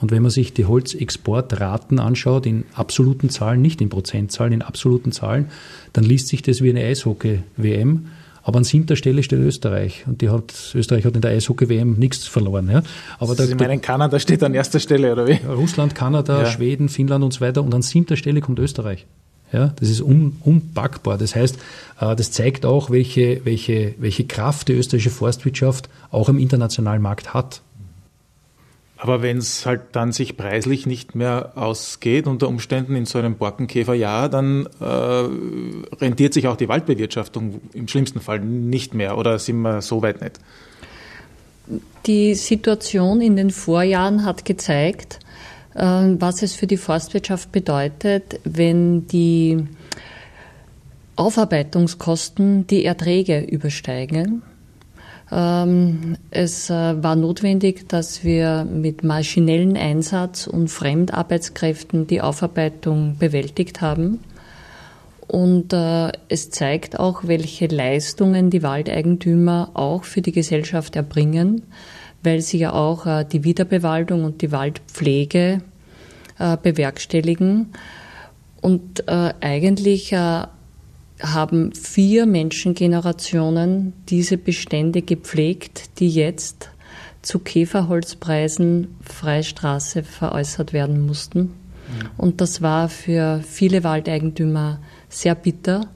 S2: Und wenn man sich die Holzexportraten anschaut, in absoluten Zahlen, nicht in Prozentzahlen, in absoluten Zahlen, dann liest sich das wie eine Eishockey-WM. Aber an siebter Stelle steht Österreich. Und die hat, Österreich hat in der Eishockey-WM nichts verloren. Ja.
S1: Aber Sie da, meinen, Kanada steht an erster Stelle, oder wie?
S2: Russland, Kanada, ja. Schweden, Finnland und so weiter. Und an siebter Stelle kommt Österreich. Ja, das ist un, unpackbar. Das heißt, äh, das zeigt auch, welche, welche, welche Kraft die österreichische Forstwirtschaft auch im internationalen Markt hat.
S1: Aber wenn es halt dann sich preislich nicht mehr ausgeht, unter Umständen in so einem Borkenkäferjahr, dann äh, rentiert sich auch die Waldbewirtschaftung im schlimmsten Fall nicht mehr. Oder sind wir so weit nicht?
S3: Die Situation in den Vorjahren hat gezeigt, was es für die Forstwirtschaft bedeutet, wenn die Aufarbeitungskosten die Erträge übersteigen. Ähm, es äh, war notwendig, dass wir mit maschinellen Einsatz und Fremdarbeitskräften die Aufarbeitung bewältigt haben. Und äh, es zeigt auch, welche Leistungen die Waldeigentümer auch für die Gesellschaft erbringen weil sie ja auch äh, die Wiederbewaldung und die Waldpflege äh, bewerkstelligen. Und äh, eigentlich haben vier Menschengenerationen diese Bestände gepflegt, die jetzt zu Käferholzpreisen Freistraße veräußert werden mussten. Mhm. Und das war für viele Waldeigentümer sehr bitter,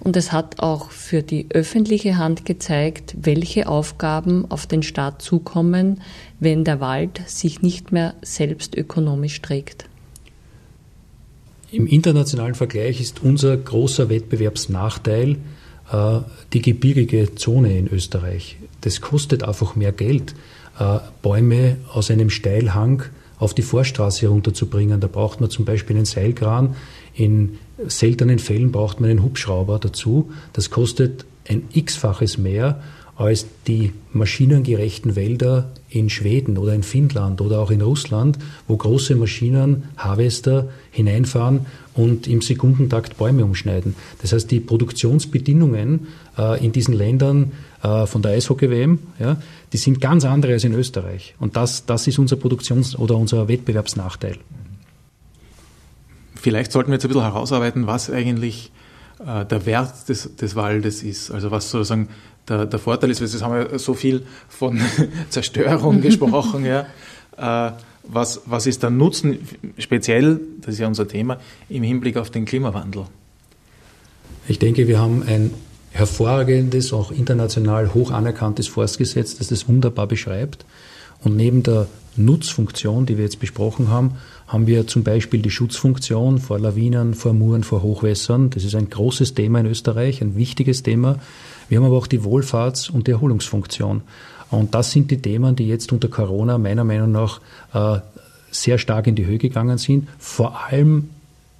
S3: und es hat auch für die öffentliche Hand gezeigt, welche Aufgaben auf den Staat zukommen, wenn der Wald sich nicht mehr selbst ökonomisch trägt.
S2: Im internationalen Vergleich ist unser großer Wettbewerbsnachteil äh, die gebirgige Zone in Österreich. Das kostet einfach mehr Geld, äh, Bäume aus einem Steilhang auf die Vorstraße herunterzubringen. Da braucht man zum Beispiel einen Seilkran. In seltenen Fällen braucht man einen Hubschrauber dazu. Das kostet ein x-faches mehr als die maschinengerechten Wälder in Schweden oder in Finnland oder auch in Russland, wo große Maschinen, Harvester hineinfahren und im Sekundentakt Bäume umschneiden. Das heißt, die Produktionsbedingungen äh, in diesen Ländern von der Eishockey-WM, ja, die sind ganz andere als in Österreich. Und das, das ist unser Produktions- oder unser Wettbewerbsnachteil.
S1: Vielleicht sollten wir jetzt ein bisschen herausarbeiten, was eigentlich äh, der Wert des, des Waldes ist. Also was sozusagen der, der Vorteil ist, weil jetzt haben wir so viel von Zerstörung gesprochen, ja. Äh, was, was ist der Nutzen, speziell, das ist ja unser Thema, im Hinblick auf den Klimawandel?
S2: Ich denke, wir haben ein hervorragendes, auch international hoch anerkanntes Forstgesetz, das das wunderbar beschreibt. Und neben der Nutzfunktion, die wir jetzt besprochen haben, haben wir zum Beispiel die Schutzfunktion vor Lawinen, vor Muren, vor Hochwässern. Das ist ein großes Thema in Österreich, ein wichtiges Thema. Wir haben aber auch die Wohlfahrts- und die Erholungsfunktion. Und das sind die Themen, die jetzt unter Corona meiner Meinung nach äh, sehr stark in die Höhe gegangen sind, vor allem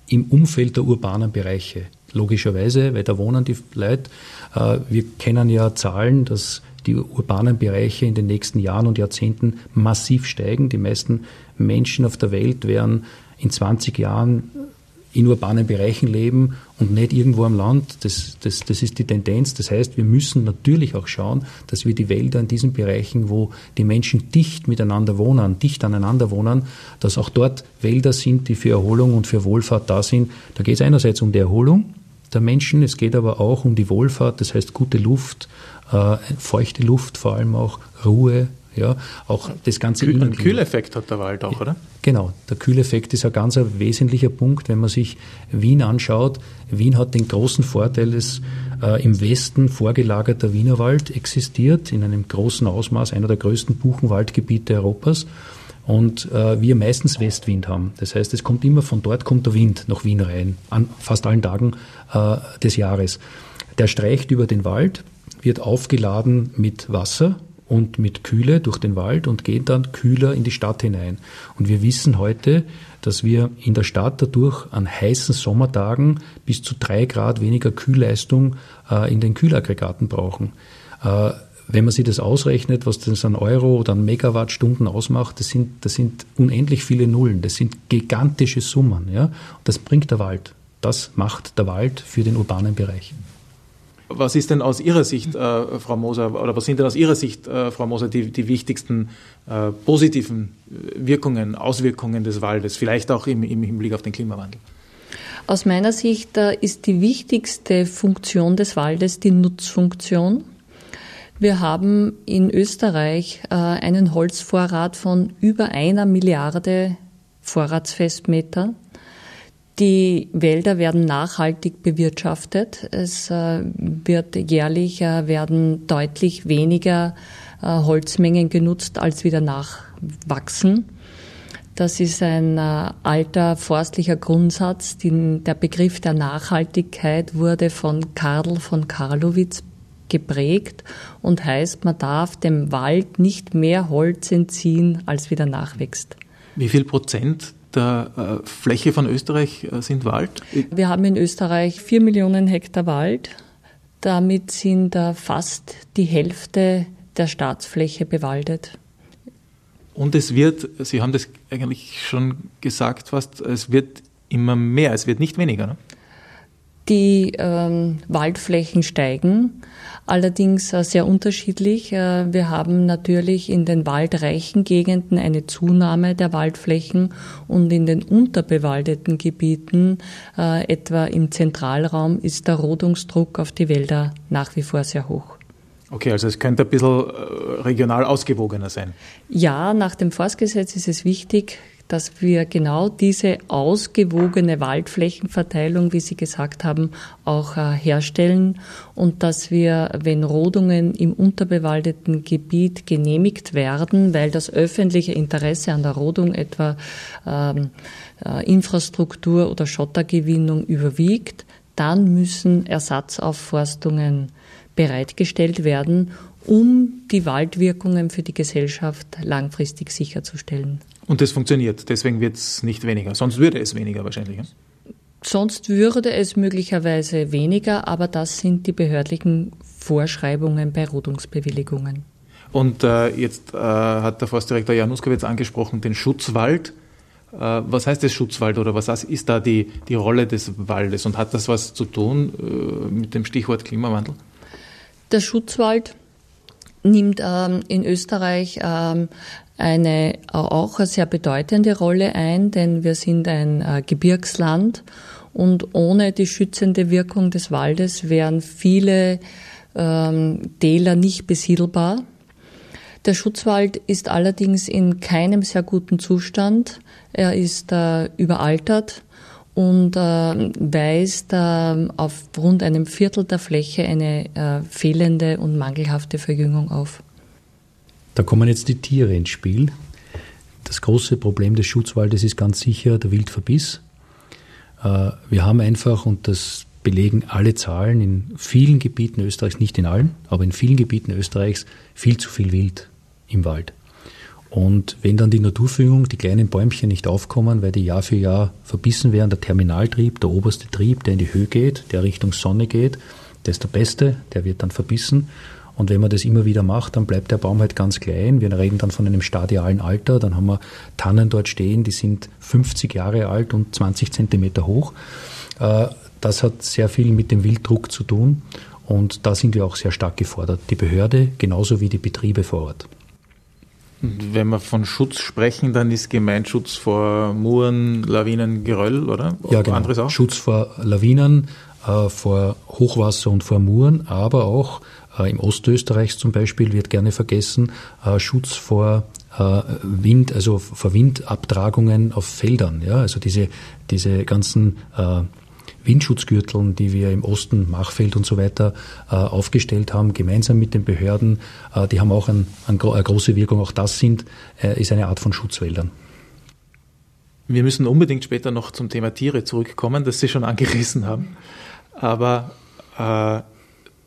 S2: im Umfeld der urbanen Bereiche. Logischerweise, weil da wohnen die Leute. Äh, wir kennen ja Zahlen, dass die urbanen Bereiche in den nächsten Jahren und Jahrzehnten massiv steigen. Die meisten Menschen auf der Welt werden in 20 Jahren in urbanen Bereichen leben und nicht irgendwo am Land. Das, das, das ist die Tendenz. Das heißt, wir müssen natürlich auch schauen, dass wir die Wälder in diesen Bereichen, wo die Menschen dicht miteinander wohnen, dicht aneinander wohnen, dass auch dort Wälder sind, die für Erholung und für Wohlfahrt da sind. Da geht es einerseits um die Erholung der Menschen, es geht aber auch um die Wohlfahrt, das heißt gute Luft, äh, feuchte Luft, vor allem auch Ruhe, ja, auch das ganze
S1: Kühl, Ein Kühleffekt hat der Wald auch, oder?
S2: Genau, der Kühleffekt ist ein ganz wesentlicher Punkt, wenn man sich Wien anschaut. Wien hat den großen Vorteil, dass äh, im Westen vorgelagerter Wienerwald existiert, in einem großen Ausmaß, einer der größten Buchenwaldgebiete Europas. Und äh, wir meistens Westwind haben. Das heißt, es kommt immer von dort kommt der Wind nach Wien rein, an fast allen Tagen äh, des Jahres. Der streicht über den Wald, wird aufgeladen mit Wasser und mit Kühle durch den Wald und geht dann kühler in die Stadt hinein. Und wir wissen heute, dass wir in der Stadt dadurch an heißen Sommertagen bis zu drei Grad weniger Kühlleistung äh, in den Kühlaggregaten brauchen. Wenn man sich das ausrechnet, was das an Euro oder an Megawattstunden ausmacht, das sind, das sind unendlich viele Nullen. Das sind gigantische Summen. Ja? Das bringt der Wald. Das macht der Wald für den urbanen Bereich.
S1: Was ist denn aus Ihrer Sicht, äh, Frau Moser, oder was sind denn aus Ihrer Sicht, äh, Frau Moser, die, die wichtigsten äh, positiven Wirkungen, Auswirkungen des Waldes, vielleicht auch im, im Hinblick auf den Klimawandel?
S3: Aus meiner Sicht äh, ist die wichtigste Funktion des Waldes die Nutzfunktion. Wir haben in Österreich äh, einen Holzvorrat von über einer Milliarde Vorratsfestmeter. Die Wälder werden nachhaltig bewirtschaftet. Es äh, wird jährlich äh, werden deutlich weniger Holzmengen genutzt, als wieder nachwachsen. Das ist ein alter forstlicher Grundsatz. der Begriff der Nachhaltigkeit wurde von Karl von Karlowitz geprägt und heißt, man darf dem Wald nicht mehr Holz entziehen, als wieder nachwächst.
S1: Wie viel Prozent der äh, Fläche von Österreich äh, sind Wald?
S3: Wir haben in Österreich vier Millionen Hektar Wald. Damit sind fast die Hälfte der Staatsfläche bewaldet.
S1: Und es wird, Sie haben das eigentlich schon gesagt fast, es wird immer mehr, es wird nicht weniger. Ne?
S3: Die ähm, Waldflächen steigen, allerdings äh, sehr unterschiedlich. Äh, wir haben natürlich in den waldreichen Gegenden eine Zunahme der Waldflächen und in den unterbewaldeten Gebieten, äh, etwa im Zentralraum, ist der Rodungsdruck auf die Wälder nach wie vor sehr hoch.
S1: Okay, also es könnte ein bisschen regional ausgewogener sein.
S3: Ja, nach dem Forstgesetz ist es wichtig, dass wir genau diese ausgewogene Waldflächenverteilung, wie Sie gesagt haben, auch äh, herstellen und dass wir, wenn Rodungen im unterbewaldeten Gebiet genehmigt werden, weil das öffentliche Interesse an der Rodung etwa ähm, äh, Infrastruktur oder Schottergewinnung überwiegt, dann müssen Ersatzaufforstungen bereitgestellt werden, um die Waldwirkungen für die Gesellschaft langfristig sicherzustellen.
S1: Und das funktioniert, deswegen wird es nicht weniger. Sonst würde es weniger wahrscheinlich. Ja?
S3: Sonst würde es möglicherweise weniger, aber das sind die behördlichen Vorschreibungen bei Rodungsbewilligungen.
S1: Und äh, jetzt äh, hat der Forstdirektor Januskowitz angesprochen, den Schutzwald. Äh, was heißt das Schutzwald oder was ist da die, die Rolle des Waldes und hat das was zu tun äh, mit dem Stichwort Klimawandel?
S3: Der Schutzwald nimmt ähm, in Österreich ähm, eine auch eine sehr bedeutende Rolle ein, denn wir sind ein äh, Gebirgsland und ohne die schützende Wirkung des Waldes wären viele ähm, Täler nicht besiedelbar. Der Schutzwald ist allerdings in keinem sehr guten Zustand. Er ist äh, überaltert und äh, weist äh, auf rund einem Viertel der Fläche eine äh, fehlende und mangelhafte Verjüngung auf.
S2: Da kommen jetzt die Tiere ins Spiel. Das große Problem des Schutzwaldes ist ganz sicher der Wildverbiss. Äh, wir haben einfach, und das belegen alle Zahlen, in vielen Gebieten Österreichs, nicht in allen, aber in vielen Gebieten Österreichs viel zu viel Wild im Wald. Und wenn dann die Naturführung, die kleinen Bäumchen nicht aufkommen, weil die Jahr für Jahr verbissen werden, der Terminaltrieb, der oberste Trieb, der in die Höhe geht, der Richtung Sonne geht, der ist der beste, der wird dann verbissen. Und wenn man das immer wieder macht, dann bleibt der Baum halt ganz klein. Wir reden dann von einem stadialen Alter. Dann haben wir Tannen dort stehen, die sind 50 Jahre alt und 20 Zentimeter hoch. Äh, das hat sehr viel mit dem Wilddruck zu tun. Und da sind wir auch sehr stark gefordert. Die Behörde genauso wie die Betriebe vor Ort.
S1: Wenn wir von Schutz sprechen, dann ist Gemeinschutz vor Muren, Lawinen, Geröll, oder?
S2: Ja, genau. Anderes auch? Schutz vor Lawinen, äh, vor Hochwasser und vor Muren, aber auch im Ostösterreich zum Beispiel wird gerne vergessen, äh, Schutz vor äh, Wind, also vor Windabtragungen auf Feldern. Ja? Also diese, diese ganzen äh, Windschutzgürteln, die wir im Osten, Machfeld und so weiter äh, aufgestellt haben, gemeinsam mit den Behörden, äh, die haben auch ein, ein, eine große Wirkung. Auch das sind, äh, ist eine Art von Schutzwäldern.
S1: Wir müssen unbedingt später noch zum Thema Tiere zurückkommen, das Sie schon angerissen haben. Aber äh,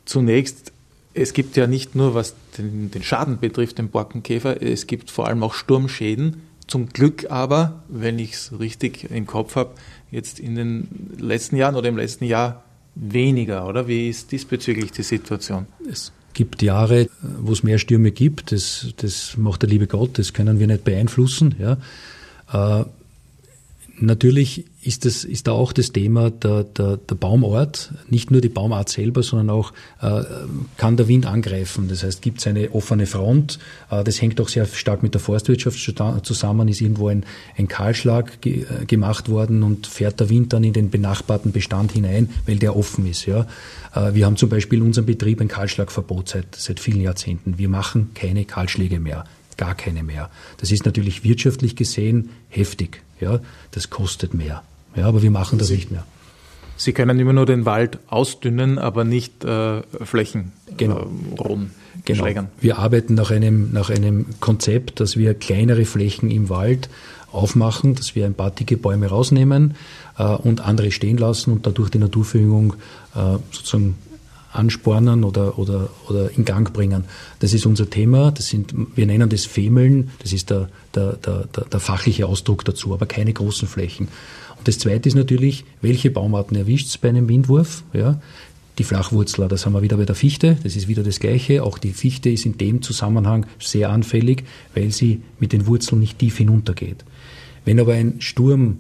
S1: zunächst, es gibt ja nicht nur, was den, den Schaden betrifft, den Borkenkäfer, es gibt vor allem auch Sturmschäden. Zum Glück aber, wenn ich es richtig im Kopf habe, jetzt in den letzten Jahren oder im letzten Jahr weniger, oder? Wie ist diesbezüglich die Situation?
S2: Es gibt Jahre, wo es mehr Stürme gibt. Das, das macht der liebe Gott, das können wir nicht beeinflussen. Ja. Natürlich ist, das, ist da auch das Thema der, der, der Baumort, nicht nur die Baumart selber, sondern auch äh, kann der Wind angreifen. Das heißt, gibt es eine offene Front, äh, das hängt auch sehr stark mit der Forstwirtschaft zusammen, ist irgendwo ein, ein Kahlschlag ge, äh, gemacht worden und fährt der Wind dann in den benachbarten Bestand hinein, weil der offen ist. Ja. Äh, wir haben zum Beispiel in unserem Betrieb ein Kahlschlagverbot seit, seit vielen Jahrzehnten. Wir machen keine Kahlschläge mehr gar keine mehr. Das ist natürlich wirtschaftlich gesehen heftig. Ja, das kostet mehr. Ja, aber wir machen das nicht mehr.
S1: Sie können immer nur den Wald ausdünnen, aber nicht äh, Flächen
S2: genau. äh, roden. Genau. Wir arbeiten nach einem, nach einem Konzept, dass wir kleinere Flächen im Wald aufmachen, dass wir ein paar dicke Bäume rausnehmen äh, und andere stehen lassen und dadurch die Naturverjüngung äh, sozusagen anspornen oder, oder, oder in Gang bringen. Das ist unser Thema. Das sind, wir nennen das Femeln. Das ist der, der, der, der fachliche Ausdruck dazu, aber keine großen Flächen. Und das Zweite ist natürlich, welche Baumarten erwischt es bei einem Windwurf? Ja, die Flachwurzler, das haben wir wieder bei der Fichte, das ist wieder das Gleiche. Auch die Fichte ist in dem Zusammenhang sehr anfällig, weil sie mit den Wurzeln nicht tief hinuntergeht. Wenn aber ein Sturm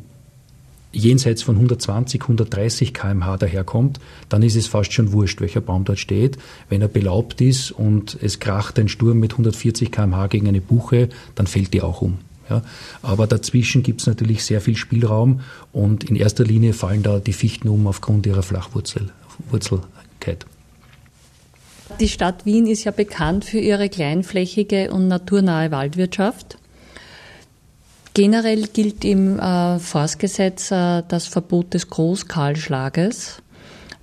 S2: jenseits von 120, 130 kmh daherkommt, dann ist es fast schon wurscht, welcher Baum dort steht. Wenn er belaubt ist und es kracht ein Sturm mit 140 kmh gegen eine Buche, dann fällt die auch um. Ja, aber dazwischen gibt es natürlich sehr viel Spielraum und in erster Linie fallen da die Fichten um aufgrund ihrer Flachwurzelkeit.
S3: Die Stadt Wien ist ja bekannt für ihre kleinflächige und naturnahe Waldwirtschaft. Generell gilt im äh, Forstgesetz äh, das Verbot des Großkahlschlages.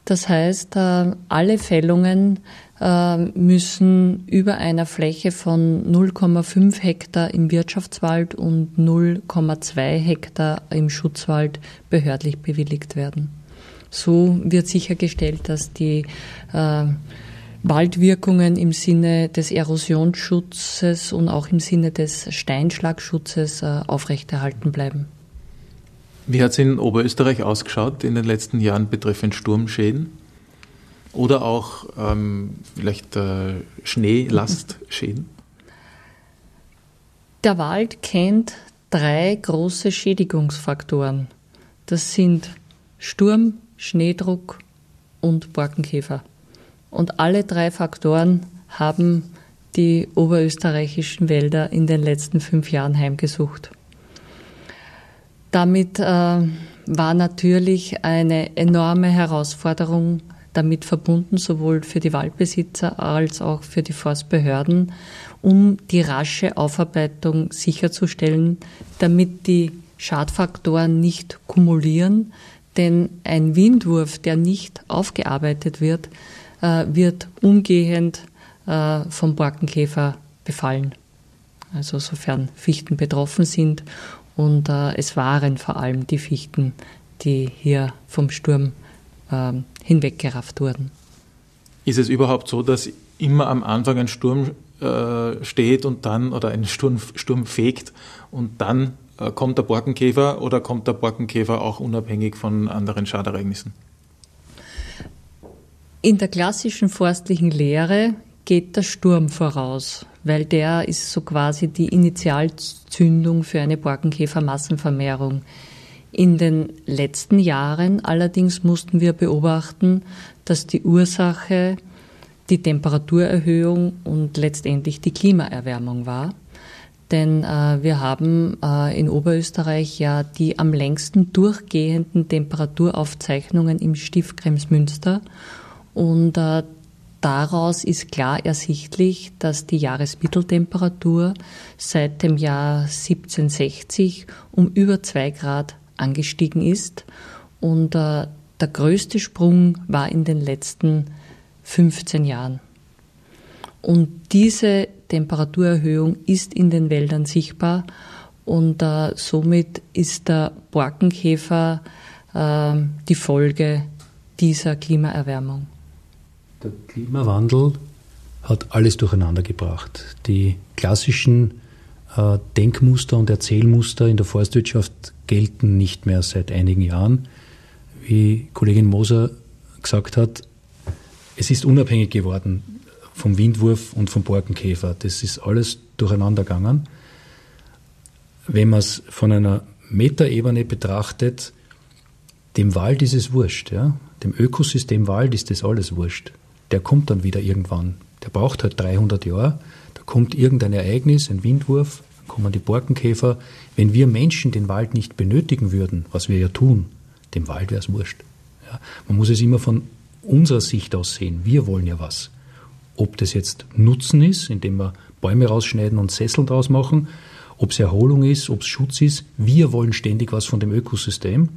S3: Das heißt, äh, alle Fällungen äh, müssen über einer Fläche von 0,5 Hektar im Wirtschaftswald und 0,2 Hektar im Schutzwald behördlich bewilligt werden. So wird sichergestellt, dass die äh, Waldwirkungen im Sinne des Erosionsschutzes und auch im Sinne des Steinschlagschutzes äh, aufrechterhalten bleiben.
S1: Wie hat es in Oberösterreich ausgeschaut in den letzten Jahren betreffend Sturmschäden? Oder auch ähm, vielleicht äh, Schneelastschäden?
S3: Der Wald kennt drei große Schädigungsfaktoren. Das sind Sturm, Schneedruck und Borkenkäfer. Und alle drei Faktoren haben die oberösterreichischen Wälder in den letzten fünf Jahren heimgesucht. Damit äh, war natürlich eine enorme Herausforderung damit verbunden, sowohl für die Waldbesitzer als auch für die Forstbehörden, um die rasche Aufarbeitung sicherzustellen, damit die Schadfaktoren nicht kumulieren, denn ein Windwurf, der nicht aufgearbeitet wird, wird umgehend äh, vom Borkenkäfer befallen. Also sofern Fichten betroffen sind und äh, es waren vor allem die Fichten, die hier vom Sturm hinweggerafft wurden.
S1: Ist es überhaupt so, dass immer am Anfang ein Sturm steht und dann oder ein Sturm, Sturm fegt und dann äh, kommt der Borkenkäfer oder kommt der Borkenkäfer auch unabhängig von anderen Schadereignissen?
S3: In der klassischen forstlichen Lehre geht der Sturm voraus, weil der ist so quasi die Initialzündung für eine Borkenkäfermassenvermehrung. In den letzten Jahren allerdings mussten wir beobachten, dass die Ursache die Temperaturerhöhung und letztendlich die Klimaerwärmung war. Denn äh, wir haben äh, in Oberösterreich ja die am längsten durchgehenden Temperaturaufzeichnungen im Stift Kremsmünster. Und äh, daraus ist klar ersichtlich, dass die Jahresmitteltemperatur seit dem Jahr 1760 um über zwei Grad angestiegen ist. Und äh, der größte Sprung war in den letzten 15 Jahren. Und diese Temperaturerhöhung ist in den Wäldern sichtbar und äh, somit ist der Borkenkäfer äh, die Folge dieser Klimaerwärmung.
S2: Der Klimawandel hat alles durcheinander gebracht. Die klassischen äh, Denkmuster und Erzählmuster in der Forstwirtschaft gelten nicht mehr seit einigen Jahren. Wie Kollegin Moser gesagt hat, es ist unabhängig geworden vom Windwurf und vom Borkenkäfer. Das ist alles durcheinander gegangen. Wenn man es von einer Metaebene betrachtet, dem Wald ist es wurscht. Ja? Dem Ökosystem Wald ist das alles wurscht. Der kommt dann wieder irgendwann. Der braucht halt 300 Jahre. Da kommt irgendein Ereignis, ein Windwurf, dann kommen die Borkenkäfer. Wenn wir Menschen den Wald nicht benötigen würden, was wir ja tun, dem Wald wäre es wurscht. Ja? Man muss es immer von unserer Sicht aus sehen. Wir wollen ja was. Ob das jetzt Nutzen ist, indem wir Bäume rausschneiden und Sessel draus machen, ob es Erholung ist, ob es Schutz ist. Wir wollen ständig was von dem Ökosystem.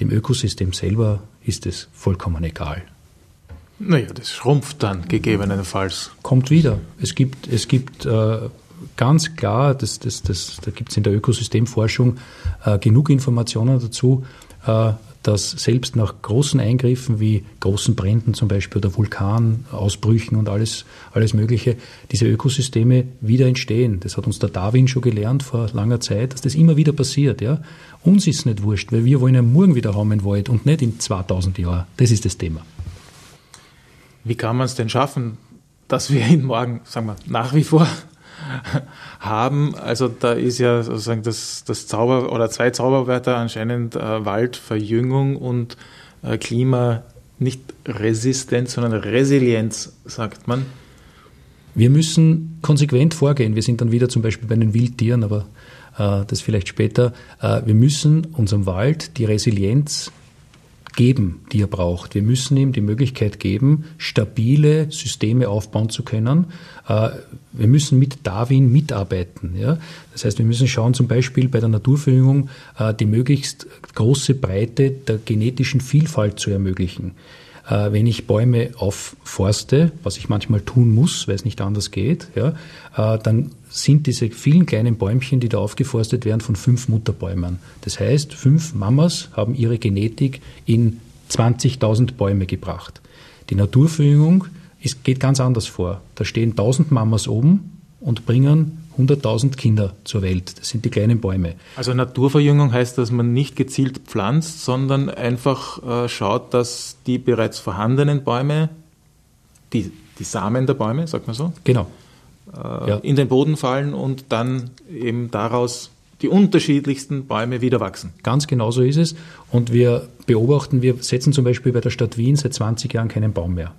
S2: Dem Ökosystem selber ist es vollkommen egal.
S1: Naja, das schrumpft dann gegebenenfalls.
S2: Kommt wieder. Es gibt, es gibt äh, ganz klar, das, das, das, da gibt es in der Ökosystemforschung äh, genug Informationen dazu, äh, dass selbst nach großen Eingriffen wie großen Bränden zum Beispiel oder Vulkanausbrüchen und alles, alles Mögliche, diese Ökosysteme wieder entstehen. Das hat uns der Darwin schon gelernt vor langer Zeit, dass das immer wieder passiert. Ja? Uns ist es nicht wurscht, weil wir wollen ja morgen wieder haben in Wald und nicht in 2000 Jahren. Das ist das Thema.
S1: Wie kann man es denn schaffen, dass wir ihn morgen, sagen wir, nach wie vor haben. Also da ist ja sozusagen das, das Zauber oder zwei Zauberwörter anscheinend äh, Waldverjüngung und äh, Klima nicht Resistenz, sondern Resilienz, sagt man.
S2: Wir müssen konsequent vorgehen. Wir sind dann wieder zum Beispiel bei den Wildtieren, aber äh, das vielleicht später. Äh, wir müssen unserem Wald die Resilienz geben, die er braucht. Wir müssen ihm die Möglichkeit geben, stabile Systeme aufbauen zu können. Äh, wir müssen mit Darwin mitarbeiten. Das heißt, wir müssen schauen, zum Beispiel bei der Naturverjüngung äh, die möglichst große Breite der genetischen Vielfalt zu ermöglichen. Äh, wenn ich Bäume aufforste, was ich manchmal tun muss, weil es nicht anders geht, dann sind diese vielen kleinen Bäumchen, die da aufgeforstet werden, von fünf Mutterbäumen. Das heißt, fünf Mamas haben ihre Genetik in 20.000 Bäume gebracht. Die Naturverjüngung ist, geht ganz anders vor. Da stehen 1000 Mamas oben und bringen 100.000 Kinder zur Welt. Das sind die kleinen Bäume.
S1: Also Naturverjüngung heißt, dass man nicht gezielt pflanzt, sondern einfach äh, schaut, dass die bereits vorhandenen Bäume, die, die Samen der Bäume, sagt man so,
S2: genau
S1: äh, ja. in den Boden fallen und dann eben daraus die unterschiedlichsten Bäume wieder wachsen.
S2: Ganz genau so ist es. Und wir beobachten, wir setzen zum Beispiel bei der Stadt Wien seit 20 Jahren keinen Baum mehr.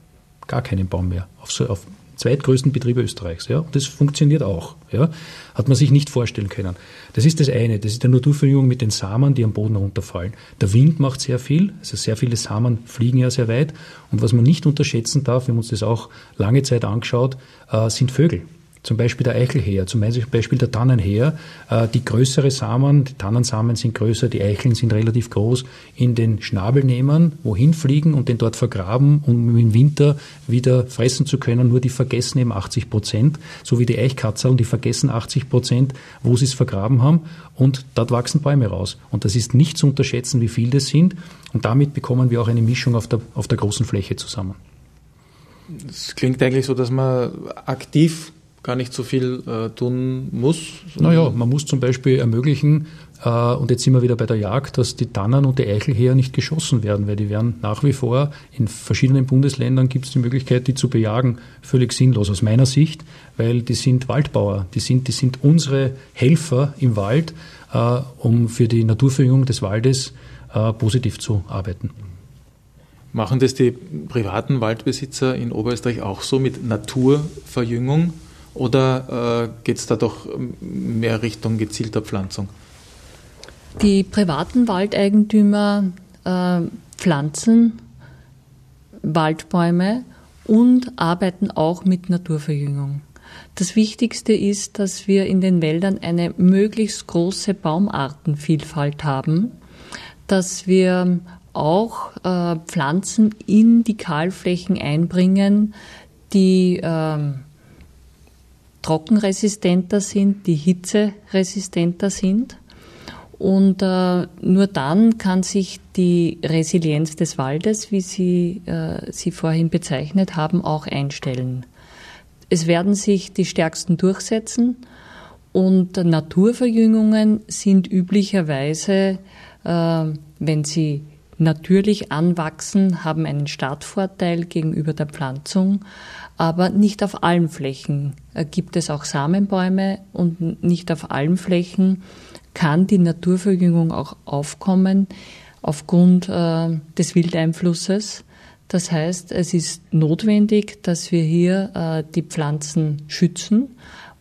S2: Gar keinen Baum mehr. Auf, so, auf zweitgrößten Betriebe Österreichs. Ja? Das funktioniert auch. Ja? Hat man sich nicht vorstellen können. Das ist das eine. Das ist die Naturverjüngung mit den Samen, die am Boden runterfallen. Der Wind macht sehr viel. Also sehr viele Samen fliegen ja sehr weit. Und was man nicht unterschätzen darf, wir haben uns das auch lange Zeit angeschaut, äh, sind Vögel zum Beispiel der Eichelheer, zum Beispiel der Tannenheer, äh, die größere Samen, die Tannensamen sind größer, die Eicheln sind relativ groß, in den Schnabel nehmen, wohin fliegen und den dort vergraben, um im Winter wieder fressen zu können. Nur die vergessen eben 80 Prozent, so wie die Eichkatzeln, die vergessen 80 Prozent, wo sie es vergraben haben und dort wachsen Bäume raus. Und das ist nicht zu unterschätzen, wie viel das sind und damit bekommen wir auch eine Mischung auf der, auf der großen Fläche zusammen.
S1: Es klingt eigentlich so, dass man aktiv gar nicht so viel äh, tun muss.
S2: Naja, man muss zum Beispiel ermöglichen, äh, und jetzt sind wir wieder bei der Jagd, dass die Tannen und die Eichelheer nicht geschossen werden, weil die werden nach wie vor, in verschiedenen Bundesländern gibt es die Möglichkeit, die zu bejagen, völlig sinnlos aus meiner Sicht, weil die sind Waldbauer, die sind, die sind unsere Helfer im Wald, äh, um für die Naturverjüngung des Waldes äh, positiv zu arbeiten.
S1: Machen das die privaten Waldbesitzer in Oberösterreich auch so mit Naturverjüngung? Oder äh, geht es da doch mehr Richtung gezielter Pflanzung?
S3: Die privaten Waldeigentümer äh, pflanzen Waldbäume und arbeiten auch mit Naturverjüngung. Das Wichtigste ist, dass wir in den Wäldern eine möglichst große Baumartenvielfalt haben, dass wir auch äh, Pflanzen in die Kahlflächen einbringen, die äh, trockenresistenter sind, die hitzeresistenter sind. Und äh, nur dann kann sich die Resilienz des Waldes, wie Sie äh, sie vorhin bezeichnet haben, auch einstellen. Es werden sich die stärksten durchsetzen und Naturverjüngungen sind üblicherweise, äh, wenn sie natürlich anwachsen, haben einen Startvorteil gegenüber der Pflanzung, aber nicht auf allen Flächen äh, gibt es auch Samenbäume und nicht auf allen Flächen kann die Naturverjüngung auch aufkommen aufgrund äh, des Wildeinflusses. Das heißt, es ist notwendig, dass wir hier äh, die Pflanzen schützen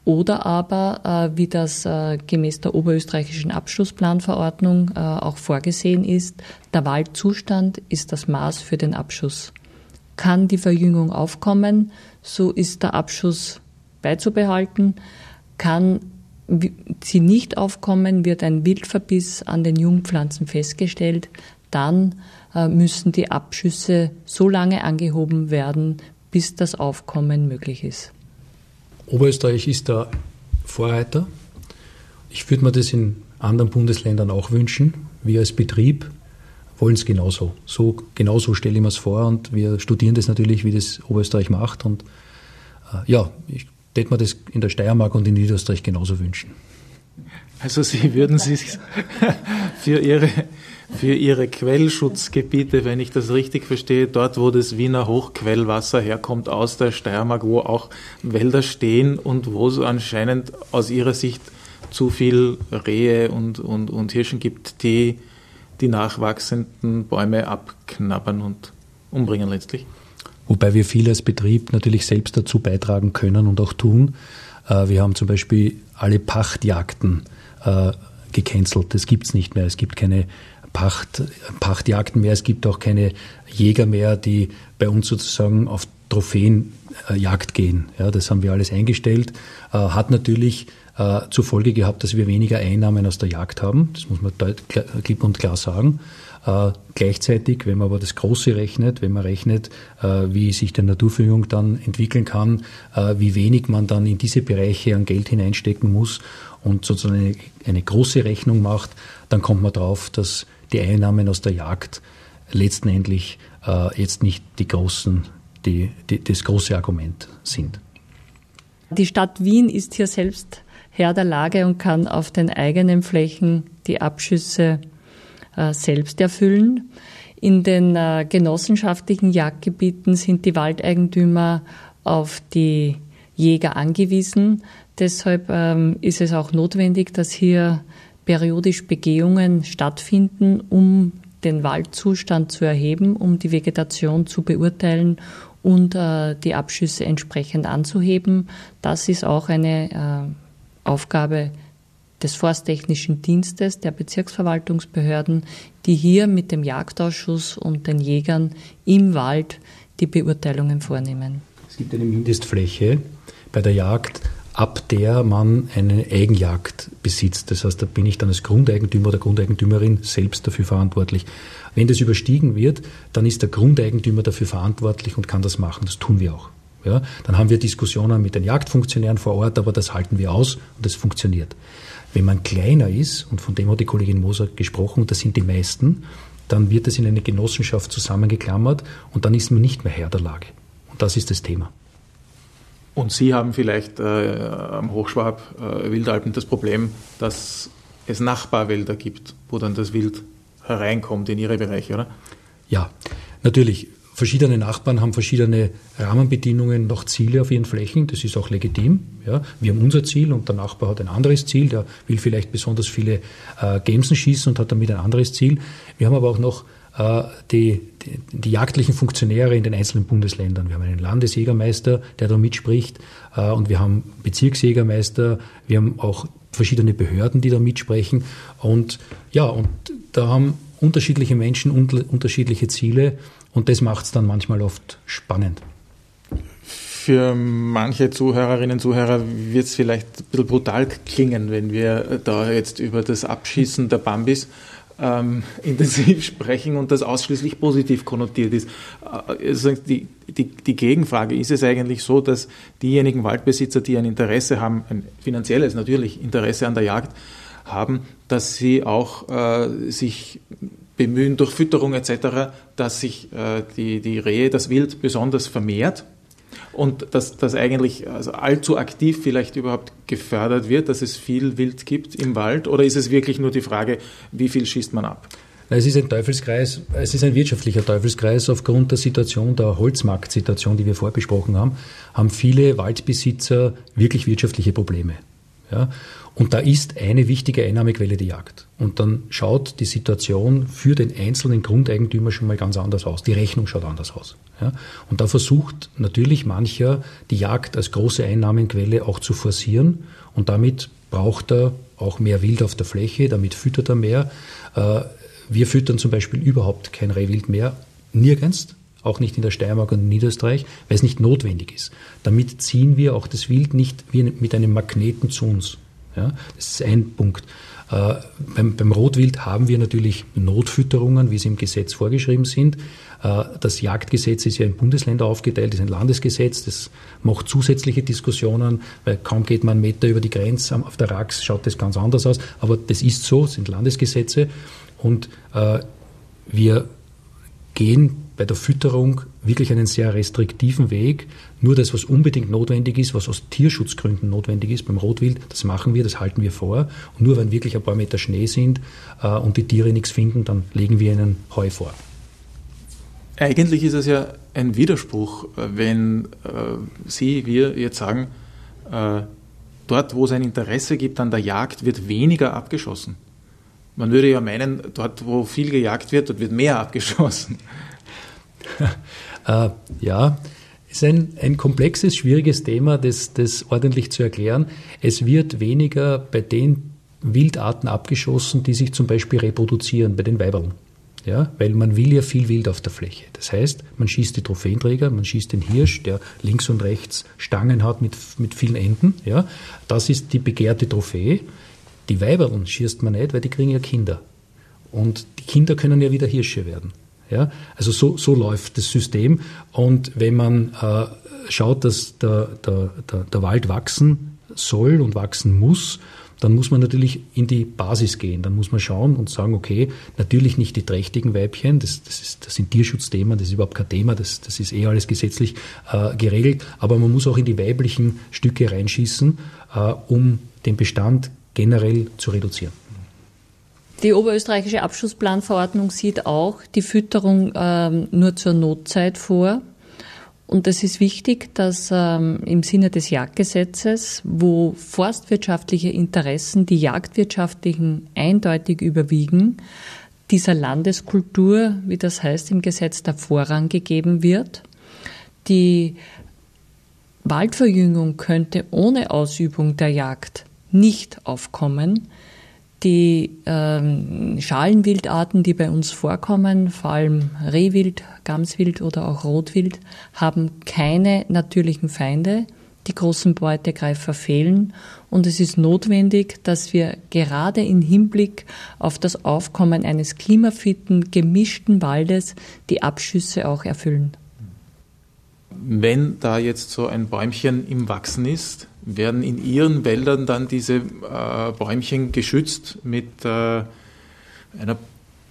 S3: oder aber, äh, wie das äh, gemäß der oberösterreichischen Abschussplanverordnung äh, auch vorgesehen ist, der Waldzustand ist das Maß für den Abschuss. Kann die Verjüngung aufkommen, so ist der Abschuss beizubehalten. Kann sie nicht aufkommen, wird ein Wildverbiss an den Jungpflanzen festgestellt, dann müssen die Abschüsse so lange angehoben werden, bis das Aufkommen möglich ist.
S2: Oberösterreich ist da Vorreiter. Ich würde mir das in anderen Bundesländern auch wünschen. Wir als Betrieb wollen es genauso. So, genauso stelle ich mir es vor und wir studieren das natürlich, wie das Oberösterreich macht. Und äh, ja, ich würde mir das in der Steiermark und in Niederösterreich genauso wünschen.
S1: Also Sie würden sich für Ihre für ihre Quellschutzgebiete, wenn ich das richtig verstehe, dort, wo das Wiener Hochquellwasser herkommt aus der Steiermark, wo auch Wälder stehen und wo es anscheinend aus ihrer Sicht zu viel Rehe und, und, und Hirschen gibt, die die nachwachsenden Bäume abknabbern und umbringen letztlich.
S2: Wobei wir viel als Betrieb natürlich selbst dazu beitragen können und auch tun. Äh, wir haben zum Beispiel alle Pachtjagden äh, gecancelt. Das gibt es nicht mehr. Es gibt keine Pacht, Pachtjagden mehr. Es gibt auch keine Jäger mehr, die bei uns sozusagen auf Trophäenjagd gehen. Ja, das haben wir alles eingestellt. Äh, hat natürlich äh, zur Folge gehabt, dass wir weniger Einnahmen aus der Jagd haben. Das muss man klipp und klar sagen. Äh, gleichzeitig, wenn man aber das Große rechnet, wenn man rechnet, äh, wie sich die Naturverjüngung dann entwickeln kann, äh, wie wenig man dann in diese Bereiche an Geld hineinstecken muss und sozusagen eine, eine große Rechnung macht, dann kommt man drauf, dass die Einnahmen aus der Jagd letztendlich äh, jetzt nicht die großen, die, die, das große Argument sind.
S3: Die Stadt Wien ist hier selbst Herr der Lage und kann auf den eigenen Flächen die Abschüsse äh, selbst erfüllen. In den äh, genossenschaftlichen Jagdgebieten sind die Waldeigentümer auf die Jäger angewiesen. Deshalb ähm, ist es auch notwendig, dass hier periodisch Begehungen stattfinden, um den Waldzustand zu erheben, um die Vegetation zu beurteilen und äh, die Abschüsse entsprechend anzuheben. Das ist auch eine äh, Aufgabe des Forsttechnischen Dienstes der Bezirksverwaltungsbehörden, die hier mit dem Jagdausschuss und den Jägern im Wald die Beurteilungen vornehmen.
S2: Es gibt eine Mindestfläche bei der Jagd, ab der man eine Eigenjagd besitzt. Das heißt, da bin ich dann als Grundeigentümer oder Grundeigentümerin selbst dafür verantwortlich. Wenn das überstiegen wird, dann ist der Grundeigentümer dafür verantwortlich und kann das machen. Das tun wir auch. Ja, dann haben wir Diskussionen mit den Jagdfunktionären vor Ort, aber das halten wir aus und das funktioniert. Wenn man kleiner ist, und von dem hat die Kollegin Moser gesprochen, und das sind die meisten, dann wird es in eine Genossenschaft zusammengeklammert und dann ist man nicht mehr Herr der Lage. Und das ist das Thema.
S1: Und Sie haben vielleicht äh, am Hochschwab äh, Wildalpen das Problem, dass es Nachbarwälder gibt, wo dann das Wild hereinkommt in Ihre Bereiche, oder?
S2: Ja, natürlich. Verschiedene Nachbarn haben verschiedene Rahmenbedingungen, noch Ziele auf ihren Flächen. Das ist auch legitim. Ja. Wir haben unser Ziel und der Nachbar hat ein anderes Ziel. Der will vielleicht besonders viele äh, Gemsen schießen und hat damit ein anderes Ziel. Wir haben aber auch noch äh, die, die, die, jagdlichen Funktionäre in den einzelnen Bundesländern. Wir haben einen Landesjägermeister, der da mitspricht, äh, und wir haben Bezirksjägermeister. Wir haben auch verschiedene Behörden, die da mitsprechen. Und ja, und da haben unterschiedliche Menschen unterschiedliche Ziele und das macht es dann manchmal oft spannend.
S1: Für manche Zuhörerinnen und Zuhörer wird es vielleicht ein bisschen brutal klingen, wenn wir da jetzt über das Abschießen der Bambis ähm, intensiv sprechen und das ausschließlich positiv konnotiert ist. Also die, die, die Gegenfrage, ist es eigentlich so, dass diejenigen Waldbesitzer, die ein Interesse haben, ein finanzielles natürlich Interesse an der Jagd haben, dass sie auch äh, sich bemühen durch Fütterung etc., dass sich äh, die, die Rehe, das Wild besonders vermehrt und dass das eigentlich also allzu aktiv vielleicht überhaupt gefördert wird, dass es viel Wild gibt im Wald? Oder ist es wirklich nur die Frage, wie viel schießt man ab?
S2: Es ist ein Teufelskreis, es ist ein wirtschaftlicher Teufelskreis. Aufgrund der Situation, der Holzmarktsituation, die wir vorbesprochen haben, haben viele Waldbesitzer wirklich wirtschaftliche Probleme. Ja? Und da ist eine wichtige Einnahmequelle die Jagd. Und dann schaut die Situation für den einzelnen Grundeigentümer schon mal ganz anders aus. Die Rechnung schaut anders aus. Ja? Und da versucht natürlich mancher, die Jagd als große Einnahmenquelle auch zu forcieren. Und damit braucht er auch mehr Wild auf der Fläche, damit füttert er mehr. Äh, wir füttern zum Beispiel überhaupt kein Rehwild mehr, nirgends, auch nicht in der Steiermark und Niederösterreich, weil es nicht notwendig ist. Damit ziehen wir auch das Wild nicht mit einem Magneten zu uns. Ja, das ist ein Punkt. Äh, beim, beim, Rotwild haben wir natürlich Notfütterungen, wie sie im Gesetz vorgeschrieben sind. Äh, das Jagdgesetz ist ja in Bundesländer aufgeteilt, ist ein Landesgesetz. Das macht zusätzliche Diskussionen, weil kaum geht man einen Meter über die Grenze auf der Rax, schaut das ganz anders aus. Aber das ist so, sind Landesgesetze. Und äh, wir gehen bei der Fütterung wirklich einen sehr restriktiven Weg. Nur das, was unbedingt notwendig ist, was aus Tierschutzgründen notwendig ist beim Rotwild, das machen wir, das halten wir vor. Und nur wenn wirklich ein paar Meter Schnee sind äh, und die Tiere nichts finden, dann legen wir ihnen Heu vor.
S1: Eigentlich ist es ja ein Widerspruch, wenn äh, Sie, wir jetzt sagen, äh, dort, wo es ein Interesse gibt an der Jagd, wird weniger abgeschossen. Man würde ja meinen, dort, wo viel gejagt wird, dort wird mehr abgeschossen.
S2: äh, ja, ist ein, ein komplexes, schwieriges Thema, das, das ordentlich zu erklären. Es wird weniger bei den Wildarten abgeschossen, die sich zum Beispiel reproduzieren, bei den Weibern. Ja, weil man will ja viel Wild auf der Fläche. Das heißt, man schießt die Trophäenträger, man schießt den Hirsch, der links und rechts Stangen hat mit, mit vielen Enden. Ja, das ist die begehrte Trophäe. Die Weiberl schießt man nicht, weil die kriegen ja Kinder. Und die Kinder können ja wieder Hirsche werden. Ja? Also so, so läuft das System. Und wenn man äh, schaut, dass der, der, der, der Wald wachsen soll und wachsen muss, dann muss man natürlich in die Basis gehen. Dann muss man schauen und sagen, okay, natürlich nicht die trächtigen Weibchen, das, das, ist, das sind Tierschutzthemen, das ist überhaupt kein Thema, das, das ist eh alles gesetzlich äh, geregelt, aber man muss auch in die weiblichen Stücke reinschießen, äh, um den Bestand generell zu reduzieren.
S3: Die oberösterreichische Abschussplanverordnung sieht auch die Fütterung ähm, nur zur Notzeit vor. Und es ist wichtig, dass ähm, im Sinne des Jagdgesetzes, wo forstwirtschaftliche Interessen die jagdwirtschaftlichen eindeutig überwiegen, dieser Landeskultur, wie das heißt im Gesetz, der Vorrang gegeben wird. Die Waldverjüngung könnte ohne Ausübung der Jagd nicht aufkommen. Die ähm, Schalenwildarten, die bei uns vorkommen, vor allem Rehwild, Gamswild oder auch Rotwild, haben keine natürlichen Feinde. Die großen Beutegreifer fehlen und es ist notwendig, dass wir gerade im Hinblick auf das Aufkommen eines klimafitten, gemischten Waldes die Abschüsse auch erfüllen.
S1: Wenn da jetzt so ein Bäumchen im Wachsen ist, werden in Ihren Wäldern dann diese äh, Bäumchen geschützt mit äh, einer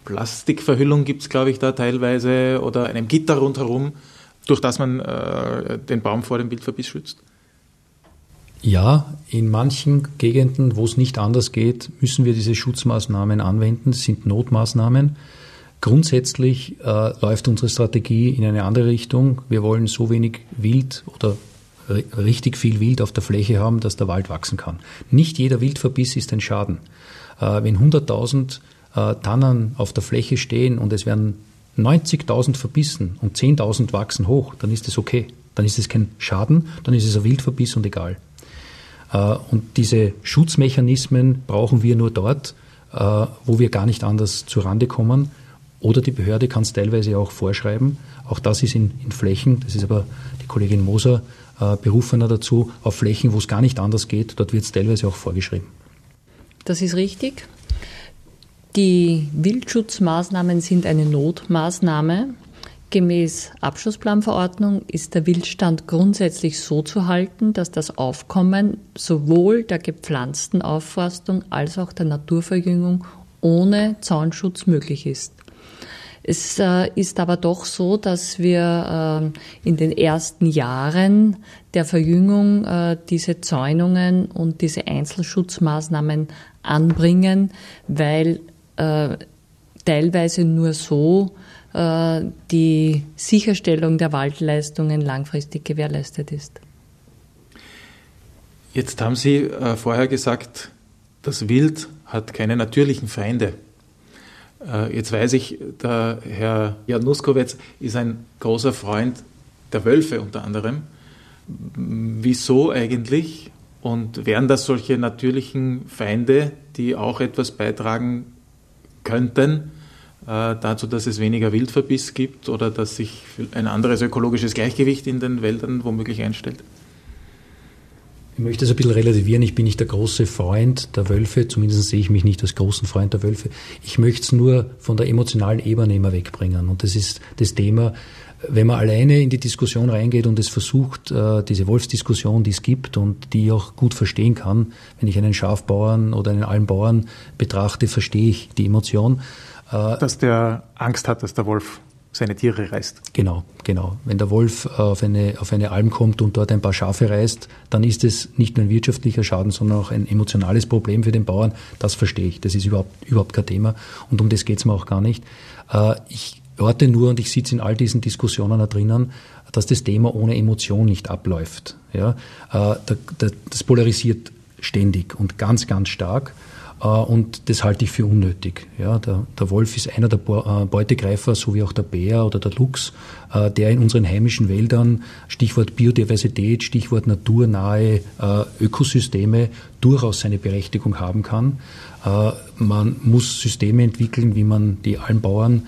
S1: Plastikverhüllung gibt es, glaube ich, da teilweise oder einem Gitter rundherum, durch das man äh, den Baum vor dem Wildverbiss schützt?
S2: Ja, in manchen Gegenden, wo es nicht anders geht, müssen wir diese Schutzmaßnahmen anwenden. Das sind Notmaßnahmen. Grundsätzlich äh, läuft unsere Strategie in eine andere Richtung. Wir wollen so wenig Wild oder richtig viel Wild auf der Fläche haben, dass der Wald wachsen kann. Nicht jeder Wildverbiss ist ein Schaden. Äh, wenn 100.000 äh, Tannen auf der Fläche stehen und es werden 90.000 verbissen und 10.000 wachsen hoch, dann ist es okay. Dann ist es kein Schaden, dann ist es ein Wildverbiss und egal. Äh, und diese Schutzmechanismen brauchen wir nur dort, wo wir gar nicht anders zu Rande kommen. Oder die Behörde kann es teilweise auch vorschreiben. Auch das ist in, in Flächen, das ist aber die Kollegin Moser Berufener dazu, auf Flächen, wo es gar nicht anders geht. Dort wird es teilweise auch vorgeschrieben.
S3: Das ist richtig. Die Wildschutzmaßnahmen sind eine Notmaßnahme. Gemäß Abschlussplanverordnung ist der Wildstand grundsätzlich so zu halten, dass das Aufkommen sowohl der gepflanzten Aufforstung als auch der Naturverjüngung ohne Zaunschutz möglich ist. Es äh, ist aber doch so, dass wir äh, in den ersten Jahren der Verjüngung äh, diese Zäunungen und diese Einzelschutzmaßnahmen anbringen, weil teilweise nur so die Sicherstellung der Waldleistungen langfristig gewährleistet ist.
S1: Jetzt haben Sie vorher gesagt, das Wild hat keine natürlichen Feinde. Äh, jetzt weiß ich, der Herr Januskowitz ist ein großer Freund der Wölfe unter anderem. Wieso eigentlich? Und wären das solche natürlichen Feinde, die auch etwas beitragen könnten äh, dazu, dass es weniger Wildverbiss gibt oder dass sich ein anderes ökologisches Gleichgewicht in den Wäldern womöglich einstellt?
S2: Ich möchte es ein bisschen relativieren. Ich bin nicht der große Freund der Wölfe, zumindest sehe ich mich nicht als großen Freund der Wölfe. Ich möchte es nur von der emotionalen Ebene immer wegbringen. Und das ist das Thema, wenn man alleine in die Diskussion reingeht und es versucht, äh, diese Wolfsdiskussion, die es gibt und die ich auch gut verstehen kann, wenn ich einen Schafbauern oder einen Almbauern betrachte, verstehe ich die Emotion.
S1: Äh, Dass der Angst hat, dass der Wolf seine Tiere reißt.
S2: Genau, genau. Wenn der Wolf auf eine, auf eine Alm kommt und dort ein paar Schafe reißt, dann ist es nicht nur ein wirtschaftlicher Schaden, sondern auch ein emotionales Problem für den Bauern. Das verstehe ich. Das ist überhaupt, überhaupt kein Thema. Und um das geht es mir auch gar nicht. Äh, ich orte nur, und ich sitze in all diesen Diskussionen da drinnen, dass das Thema ohne Emotion nicht abläuft. Ja? Äh, das polarisiert ständig und ganz, ganz stark. Äh, und das halte ich für unnötig. Ja, der, der Wolf ist einer der äh, Beutegreifer, so wie auch der Bär oder der Luchs, äh, der in unseren heimischen Wäldern, Stichwort Biodiversität, Stichwort naturnahe Ökosysteme, durchaus seine Berechtigung haben kann. Man muss Systeme entwickeln, wie man die Almbauern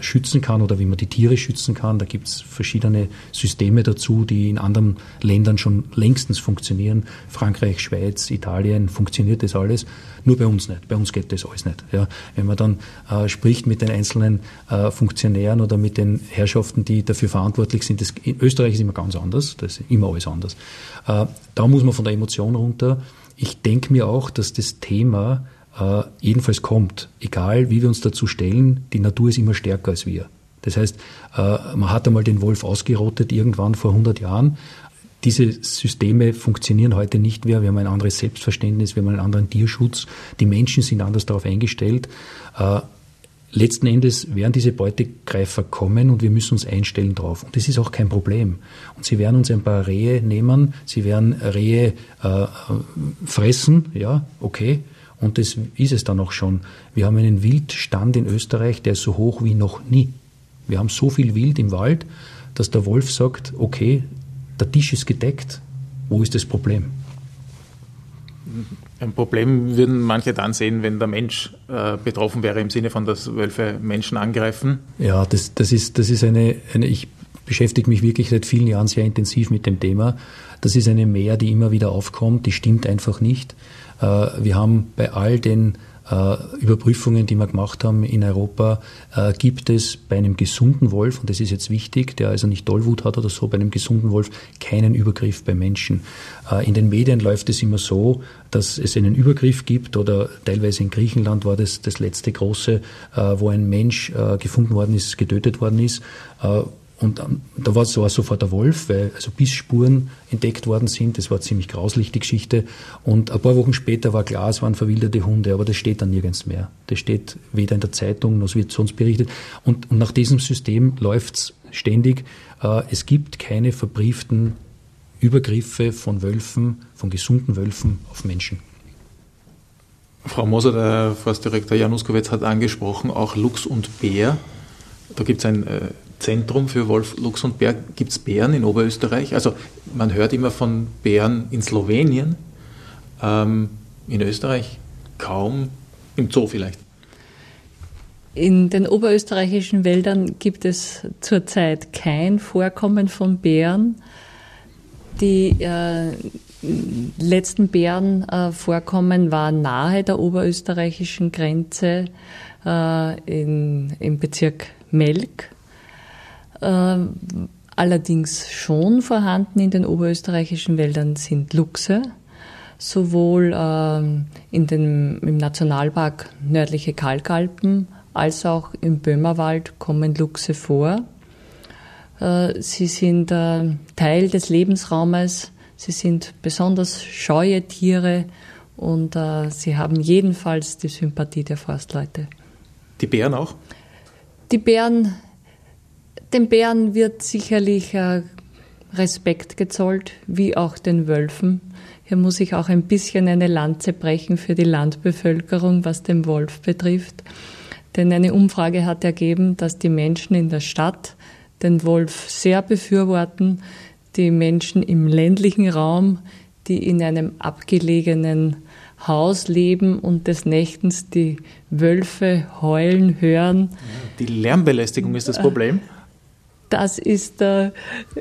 S2: schützen kann oder wie man die Tiere schützen kann. Da gibt es verschiedene Systeme dazu, die in anderen Ländern schon längstens funktionieren. Frankreich, Schweiz, Italien funktioniert das alles. Nur bei uns nicht. Bei uns geht das alles nicht. Ja. Wenn man dann äh, spricht mit den einzelnen äh, Funktionären oder mit den Herrschaften, die dafür verantwortlich sind, das, in Österreich ist immer ganz anders. Das ist immer alles anders. Äh, da muss man von der Emotion runter. Ich denke mir auch, dass das Thema äh, jedenfalls kommt, egal wie wir uns dazu stellen, die Natur ist immer stärker als wir. Das heißt, äh, man hat einmal den Wolf ausgerottet irgendwann vor 100 Jahren. Diese Systeme funktionieren heute nicht mehr. Wir haben ein anderes Selbstverständnis, wir haben einen anderen Tierschutz. Die Menschen sind anders darauf eingestellt. Äh, letzten Endes werden diese Beutegreifer kommen und wir müssen uns einstellen drauf. Und das ist auch kein Problem. Und sie werden uns ein paar Rehe nehmen, sie werden Rehe äh, fressen, ja, okay. Und das ist es dann auch schon. Wir haben einen Wildstand in Österreich, der ist so hoch wie noch nie. Wir haben so viel Wild im Wald, dass der Wolf sagt, okay, der Tisch ist gedeckt, wo ist das Problem?
S1: Ein Problem würden manche dann sehen, wenn der Mensch äh, betroffen wäre, im Sinne von, dass Wölfe Menschen angreifen.
S2: Ja, das, das, ist, das ist eine, eine, ich beschäftige mich wirklich seit vielen Jahren sehr intensiv mit dem Thema. Das ist eine Mehr, die immer wieder aufkommt, die stimmt einfach nicht. Äh, wir haben bei all den Überprüfungen, die wir gemacht haben in Europa, äh, gibt es bei einem gesunden Wolf, und das ist jetzt wichtig, der also nicht Tollwut hat oder so, bei einem gesunden Wolf keinen Übergriff bei Menschen. Äh, in den Medien läuft es immer so, dass es einen Übergriff gibt oder teilweise in Griechenland war das das letzte große, wo ein Mensch gefunden worden ist, getötet worden ist und da war, war sofort der Wolf, weil also Bissspuren entdeckt worden sind. Das war ziemlich grauslich, die Geschichte. Und ein paar Wochen später war klar, es waren verwilderte Hunde, aber das steht dann nirgends mehr. Das steht weder in der Zeitung, noch wird sonst berichtet. Und, und nach diesem System läuft's ständig. Äh, es gibt keine verbrieften Übergriffe von Wölfen, von gesunden Wölfen auf Menschen.
S1: Frau Moser, der Forstdirektor Januskowitz hat angesprochen, auch Luchs und Bär. Da gibt es ein äh, Zentrum für Wolf, Luchs und Bär. Gibt es Bären in Oberösterreich? Also man hört immer von Bären in Slowenien, ähm, in Österreich kaum, im Zoo vielleicht.
S3: In den oberösterreichischen Wäldern gibt es zurzeit kein Vorkommen von Bären. Die äh, letzten Bärenvorkommen äh, waren nahe der oberösterreichischen Grenze äh, in, im Bezirk Melk allerdings schon vorhanden in den oberösterreichischen Wäldern sind Luchse, sowohl äh, in den, im Nationalpark nördliche Kalkalpen als auch im Böhmerwald kommen Luchse vor. Äh, sie sind äh, Teil des Lebensraumes, sie sind besonders scheue Tiere und äh, sie haben jedenfalls die Sympathie der Forstleute.
S1: Die Bären auch?
S3: Die Bären den Bären wird sicherlich äh, Respekt gezollt, wie auch den Wölfen. Hier muss ich auch ein bisschen eine Lanze brechen für die Landbevölkerung, was den Wolf betrifft. Denn eine Umfrage hat ergeben, dass die Menschen in der Stadt den Wolf sehr befürworten. Die Menschen im ländlichen Raum, die in einem abgelegenen Haus leben und des Nächtens die Wölfe heulen hören.
S1: Die Lärmbelästigung ist das Problem?
S3: Das ist äh,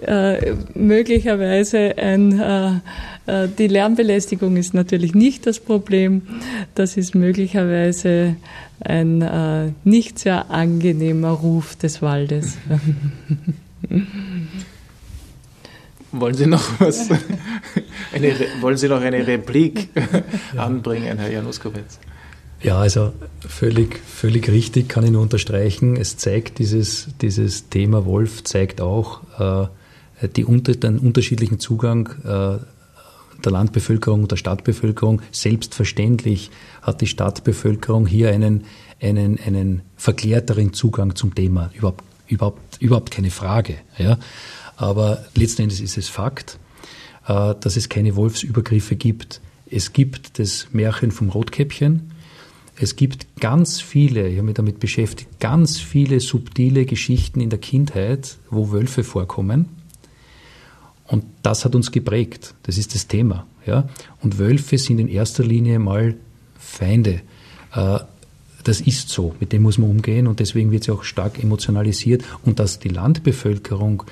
S3: äh, möglicherweise ein, äh, äh, die Lärmbelästigung ist natürlich nicht das Problem, das ist möglicherweise ein äh, nicht sehr angenehmer Ruf des Waldes.
S1: Wollen Sie noch was? Eine, wollen Sie noch eine Replik anbringen, Herr Januskowitz?
S2: Ja, also völlig, völlig richtig, kann ich nur unterstreichen. Es zeigt dieses, dieses Thema Wolf, zeigt auch äh, die, unter, den unterschiedlichen Zugang äh, der Landbevölkerung und der Stadtbevölkerung. Selbstverständlich hat die Stadtbevölkerung hier einen, einen, einen verklärteren Zugang zum Thema. Überhaupt, überhaupt, überhaupt keine Frage. Ja. Aber letzten Endes ist es Fakt, äh, dass es keine Wolfsübergriffe gibt. Es gibt das Märchen vom Rotkäppchen, es gibt ganz viele, ich habe mich damit beschäftigt, ganz viele subtile Geschichten in der Kindheit, wo Wölfe vorkommen. Und das hat uns geprägt. Das ist das Thema. Ja? Und Wölfe sind in erster Linie mal Feinde. Äh, das ist so, mit dem muss man umgehen und deswegen wird sie auch stark emotionalisiert. Und dass die Landbevölkerung,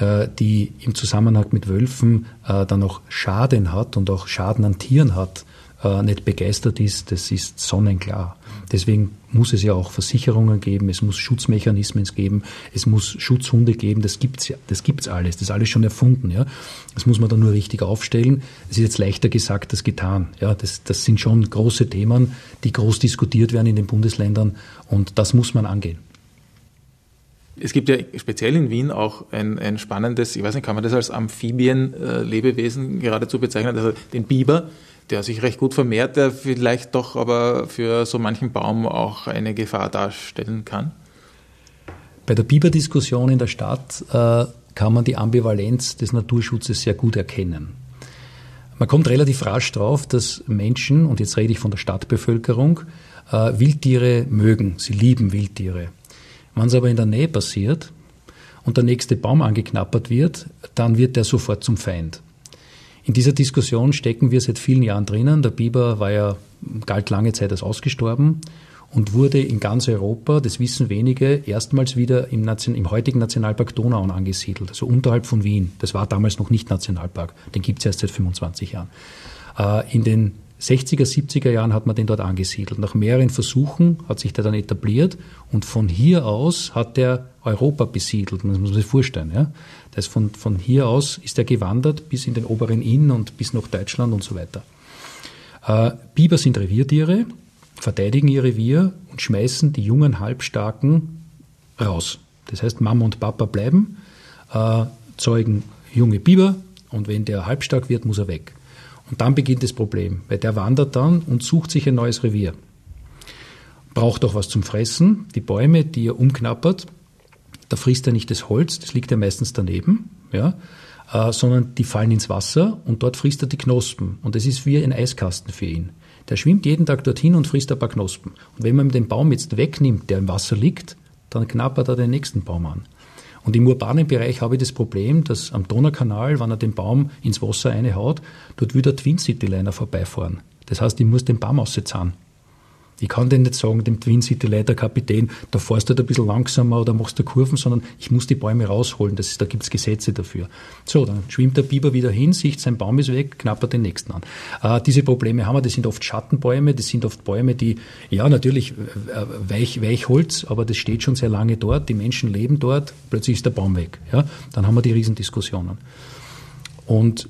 S2: äh, die im Zusammenhang mit Wölfen äh, dann auch Schaden hat und auch Schaden an Tieren hat, äh, nicht begeistert ist, das ist sonnenklar. Deswegen muss es ja auch Versicherungen geben, es muss Schutzmechanismen geben, es muss Schutzhunde geben, das gibt's ja, das gibt's alles, das ist alles schon erfunden, ja. Das muss man dann nur richtig aufstellen. Es ist jetzt leichter gesagt als getan, ja. Das, das sind schon große Themen, die groß diskutiert werden in den Bundesländern und das muss man angehen.
S1: Es gibt ja speziell in Wien auch ein, ein spannendes, ich weiß nicht, kann man das als Amphibienlebewesen geradezu bezeichnen, also den Biber, der sich recht gut vermehrt, der vielleicht doch aber für so manchen Baum auch eine Gefahr darstellen kann?
S2: Bei der Biberdiskussion in der Stadt äh, kann man die Ambivalenz des Naturschutzes sehr gut erkennen. Man kommt relativ rasch drauf, dass Menschen, und jetzt rede ich von der Stadtbevölkerung, äh, Wildtiere mögen, sie lieben Wildtiere. Wenn es aber in der Nähe passiert, und der nächste Baum angeknappert wird, dann wird der sofort zum Feind. In dieser Diskussion stecken wir seit vielen Jahren drinnen. Der Biber war ja, galt lange Zeit als ausgestorben und wurde in ganz Europa, das wissen wenige, erstmals wieder im, Nation, im heutigen Nationalpark Donau angesiedelt, also unterhalb von Wien. Das war damals noch nicht Nationalpark, den gibt es erst seit 25 Jahren. Äh, in den 60er, 70er Jahren hat man den dort angesiedelt. Nach mehreren Versuchen hat sich der dann etabliert und von hier aus hat der Europa besiedelt. Das muss man sich vorstellen. Ja? Das von, von hier aus ist er gewandert bis in den oberen Inn und bis nach Deutschland und so weiter. Äh, Biber sind Reviertiere, verteidigen ihr Revier und schmeißen die jungen Halbstarken raus. Das heißt, Mama und Papa bleiben, äh, zeugen junge Biber und wenn der halbstark wird, muss er weg. Und dann beginnt das Problem, weil der wandert dann und sucht sich ein neues Revier. Braucht auch was zum Fressen. Die Bäume, die er umknappert, da frisst er nicht das Holz, das liegt ja meistens daneben, ja, äh, sondern die fallen ins Wasser und dort frisst er die Knospen. Und das ist wie ein Eiskasten für ihn. Der schwimmt jeden Tag dorthin und frisst ein paar Knospen. Und wenn man den Baum jetzt wegnimmt, der im Wasser liegt, dann knappert er den nächsten Baum an. Und im urbanen Bereich habe ich das Problem, dass am Donaukanal, wenn er den Baum ins Wasser einhaut, dort will der Twin City Liner vorbeifahren. Das heißt, ich muss den Baum auszahlen. Ich kann den nicht sagen, dem Twin City Leiter Kapitän, da fährst du halt ein bisschen langsamer oder machst du Kurven, sondern ich muss die Bäume rausholen. Das ist, da gibt es Gesetze dafür. So, dann schwimmt der Biber wieder hin, sieht, sein Baum ist weg, knappert den nächsten an. Äh, diese Probleme haben wir, das sind oft Schattenbäume, das sind oft Bäume, die, ja, natürlich äh, weich, Weichholz, aber das steht schon sehr lange dort, die Menschen leben dort, plötzlich ist der Baum weg. Ja? Dann haben wir die Riesendiskussionen. Und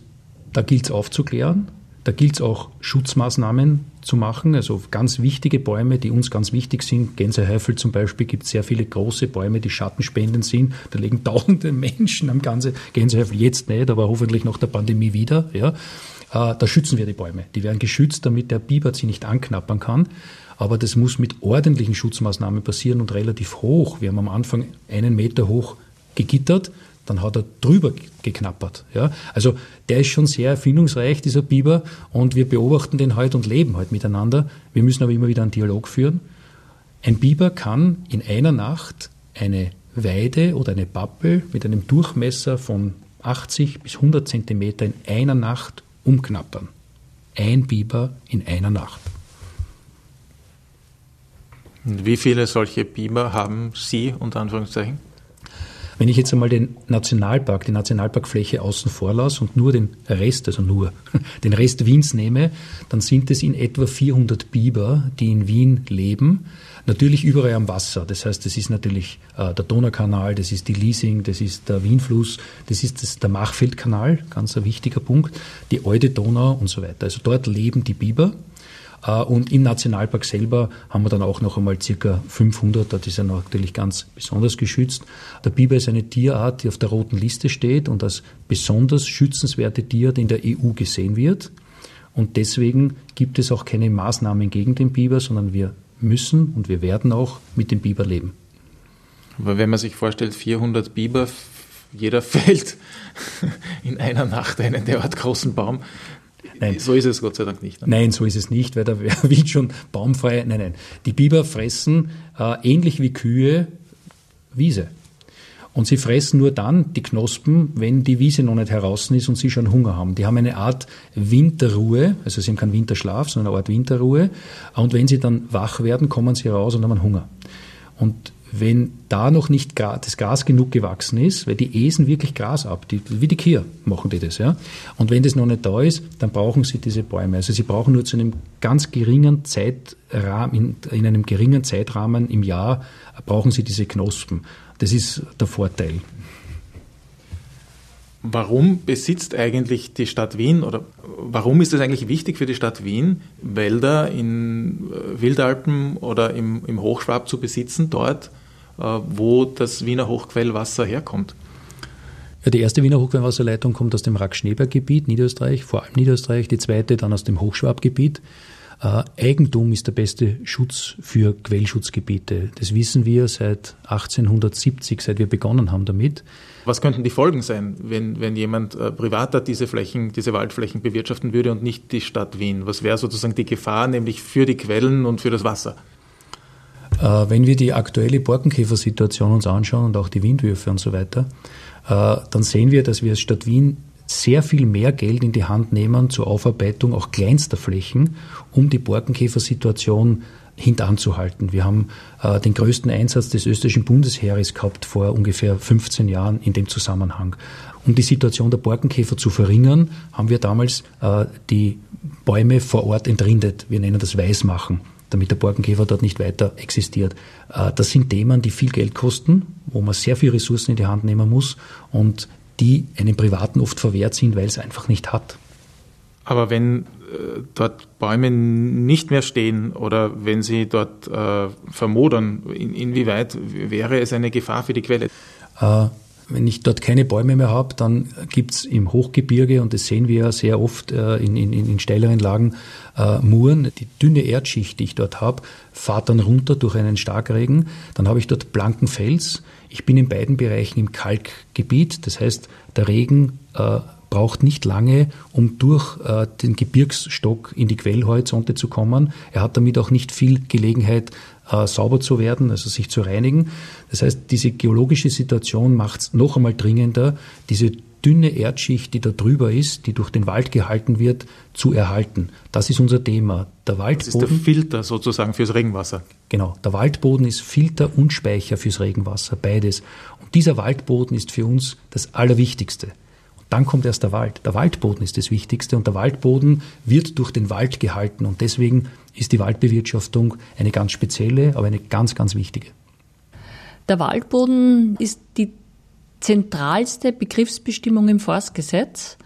S2: da gilt es aufzuklären, da gilt es auch Schutzmaßnahmen zu machen. Also ganz wichtige Bäume, die uns ganz wichtig sind. Gänseheifel zum Beispiel gibt es sehr viele große Bäume, die schattenspendend sind. Da legen tausende Menschen am ganzen Gänseheifel jetzt nicht, aber hoffentlich nach der Pandemie wieder. Ja. Äh, da schützen wir die Bäume. Die werden geschützt, damit der Biber sie nicht anknappern kann. Aber das muss mit ordentlichen Schutzmaßnahmen passieren und relativ hoch. Wir haben am Anfang einen Meter hoch gegittert dann hat er drüber geknappert. Ja? Also der ist schon sehr erfindungsreich, dieser Biber, und wir beobachten den halt und leben halt miteinander. Wir müssen aber immer wieder einen Dialog führen. Ein Biber kann in einer Nacht eine Weide oder eine Pappel mit einem Durchmesser von 80 bis 100 Zentimeter in einer Nacht umknappern. Ein Biber in einer Nacht.
S1: Wie viele solche Biber haben Sie unter Anführungszeichen?
S2: Wenn ich jetzt einmal den Nationalpark, die Nationalparkfläche außen vor lasse und nur den Rest, also nur den Rest Wiens nehme, dann sind es in etwa 400 Biber, die in Wien leben. Natürlich überall am Wasser. Das heißt, das ist natürlich äh, der Donaukanal, das ist die Liesing, das ist der Wienfluss, das ist das, der Machfeldkanal, ganz ein wichtiger Punkt, die Eude Donau und so weiter. Also dort leben die Biber. Äh, und im Nationalpark selber haben wir dann auch noch einmal circa 500, das ist ja natürlich ganz besonders geschützt. Der Biber ist eine Tierart, die auf der roten Liste steht und als besonders schützenswerte Tierart in der EU gesehen wird. Und deswegen gibt es auch keine Maßnahmen gegen den Biber, sondern wir müssen und wir werden auch mit dem Biber leben.
S1: Aber wenn man sich vorstellt, 400 Biber, jeder fällt in einer Nacht einen derart großen Baum, Nein. So ist es Gott sei Dank nicht.
S2: Ne? Nein, so ist es nicht, weil da wird schon baumfrei. Nein, nein. Die Biber fressen äh, ähnlich wie Kühe Wiese. Und sie fressen nur dann die Knospen, wenn die Wiese noch nicht heraus ist und sie schon Hunger haben. Die haben eine Art Winterruhe, also sie haben keinen Winterschlaf, sondern eine Art Winterruhe. Und wenn sie dann wach werden, kommen sie raus und haben Hunger. Und wenn da noch nicht das Gras genug gewachsen ist, weil die esen wirklich Gras ab, die, wie die Kier machen die das, ja. Und wenn das noch nicht da ist, dann brauchen sie diese Bäume. Also sie brauchen nur zu einem ganz geringen Zeitrahmen, in, in einem geringen Zeitrahmen im Jahr brauchen sie diese Knospen. Das ist der Vorteil.
S1: Warum besitzt eigentlich die Stadt Wien oder warum ist es eigentlich wichtig für die Stadt Wien, Wälder in äh, Wildalpen oder im, im Hochschwab zu besitzen, dort, äh, wo das Wiener Hochquellwasser herkommt.
S2: Die erste Wiener Hochquellwasserleitung kommt aus dem Rack-Schneeberg-Gebiet, Niederösterreich, vor allem Niederösterreich, die zweite dann aus dem Hochschwabgebiet. Eigentum ist der beste Schutz für Quellschutzgebiete. Das wissen wir seit 1870, seit wir begonnen haben damit.
S1: Was könnten die Folgen sein, wenn, wenn jemand äh, privater diese Flächen, diese Waldflächen bewirtschaften würde und nicht die Stadt Wien? Was wäre sozusagen die Gefahr, nämlich für die Quellen und für das Wasser?
S2: Äh, wenn wir die aktuelle Borkenkäfersituation uns anschauen und auch die Windwürfe und so weiter, äh, dann sehen wir, dass wir als Stadt Wien sehr viel mehr Geld in die Hand nehmen zur Aufarbeitung auch kleinster Flächen, um die Borkenkäfersituation hintanzuhalten. Wir haben äh, den größten Einsatz des österreichischen Bundesheeres gehabt vor ungefähr 15 Jahren in dem Zusammenhang. Um die Situation der Borkenkäfer zu verringern, haben wir damals äh, die Bäume vor Ort entrindet. Wir nennen das Weißmachen damit der Borkenkäfer dort nicht weiter existiert. Äh, das sind Themen, die viel Geld kosten, wo man sehr viel Ressourcen in die Hand nehmen muss und die einem Privaten oft verwehrt sind, weil es einfach nicht hat.
S1: Aber wenn äh, dort Bäume nicht mehr stehen oder wenn sie dort äh, vermodern, in, inwieweit wäre es eine Gefahr für die Quelle?
S2: Äh, wenn ich dort keine Bäume mehr habe, dann gibt es im Hochgebirge, und das sehen wir ja sehr oft äh, in, in, in steileren Lagen, äh, Muren. Die dünne Erdschicht, die ich dort habe, fahrt dann runter durch einen Starkregen. Dann habe ich dort blanken Fels. Ich bin in beiden Bereichen im Kalkgebiet. Das heißt, der Regen äh, braucht nicht lange, um durch äh, den Gebirgsstock in die Quellhorizonte zu kommen. Er hat damit auch nicht viel Gelegenheit, äh, sauber zu werden, also sich zu reinigen. Das heißt, diese geologische Situation macht es noch einmal dringender, diese dünne Erdschicht, die da drüber ist, die durch den Wald gehalten wird, zu erhalten. Das ist unser Thema.
S1: Der Waldboden. Das ist der Filter sozusagen fürs Regenwasser.
S2: Genau. Der Waldboden ist Filter und Speicher fürs Regenwasser, beides. Und dieser Waldboden ist für uns das Allerwichtigste. Dann kommt erst der Wald. Der Waldboden ist das Wichtigste und der Waldboden wird durch den Wald gehalten und deswegen ist die Waldbewirtschaftung eine ganz spezielle, aber eine ganz, ganz wichtige.
S3: Der Waldboden ist die zentralste Begriffsbestimmung im Forstgesetz.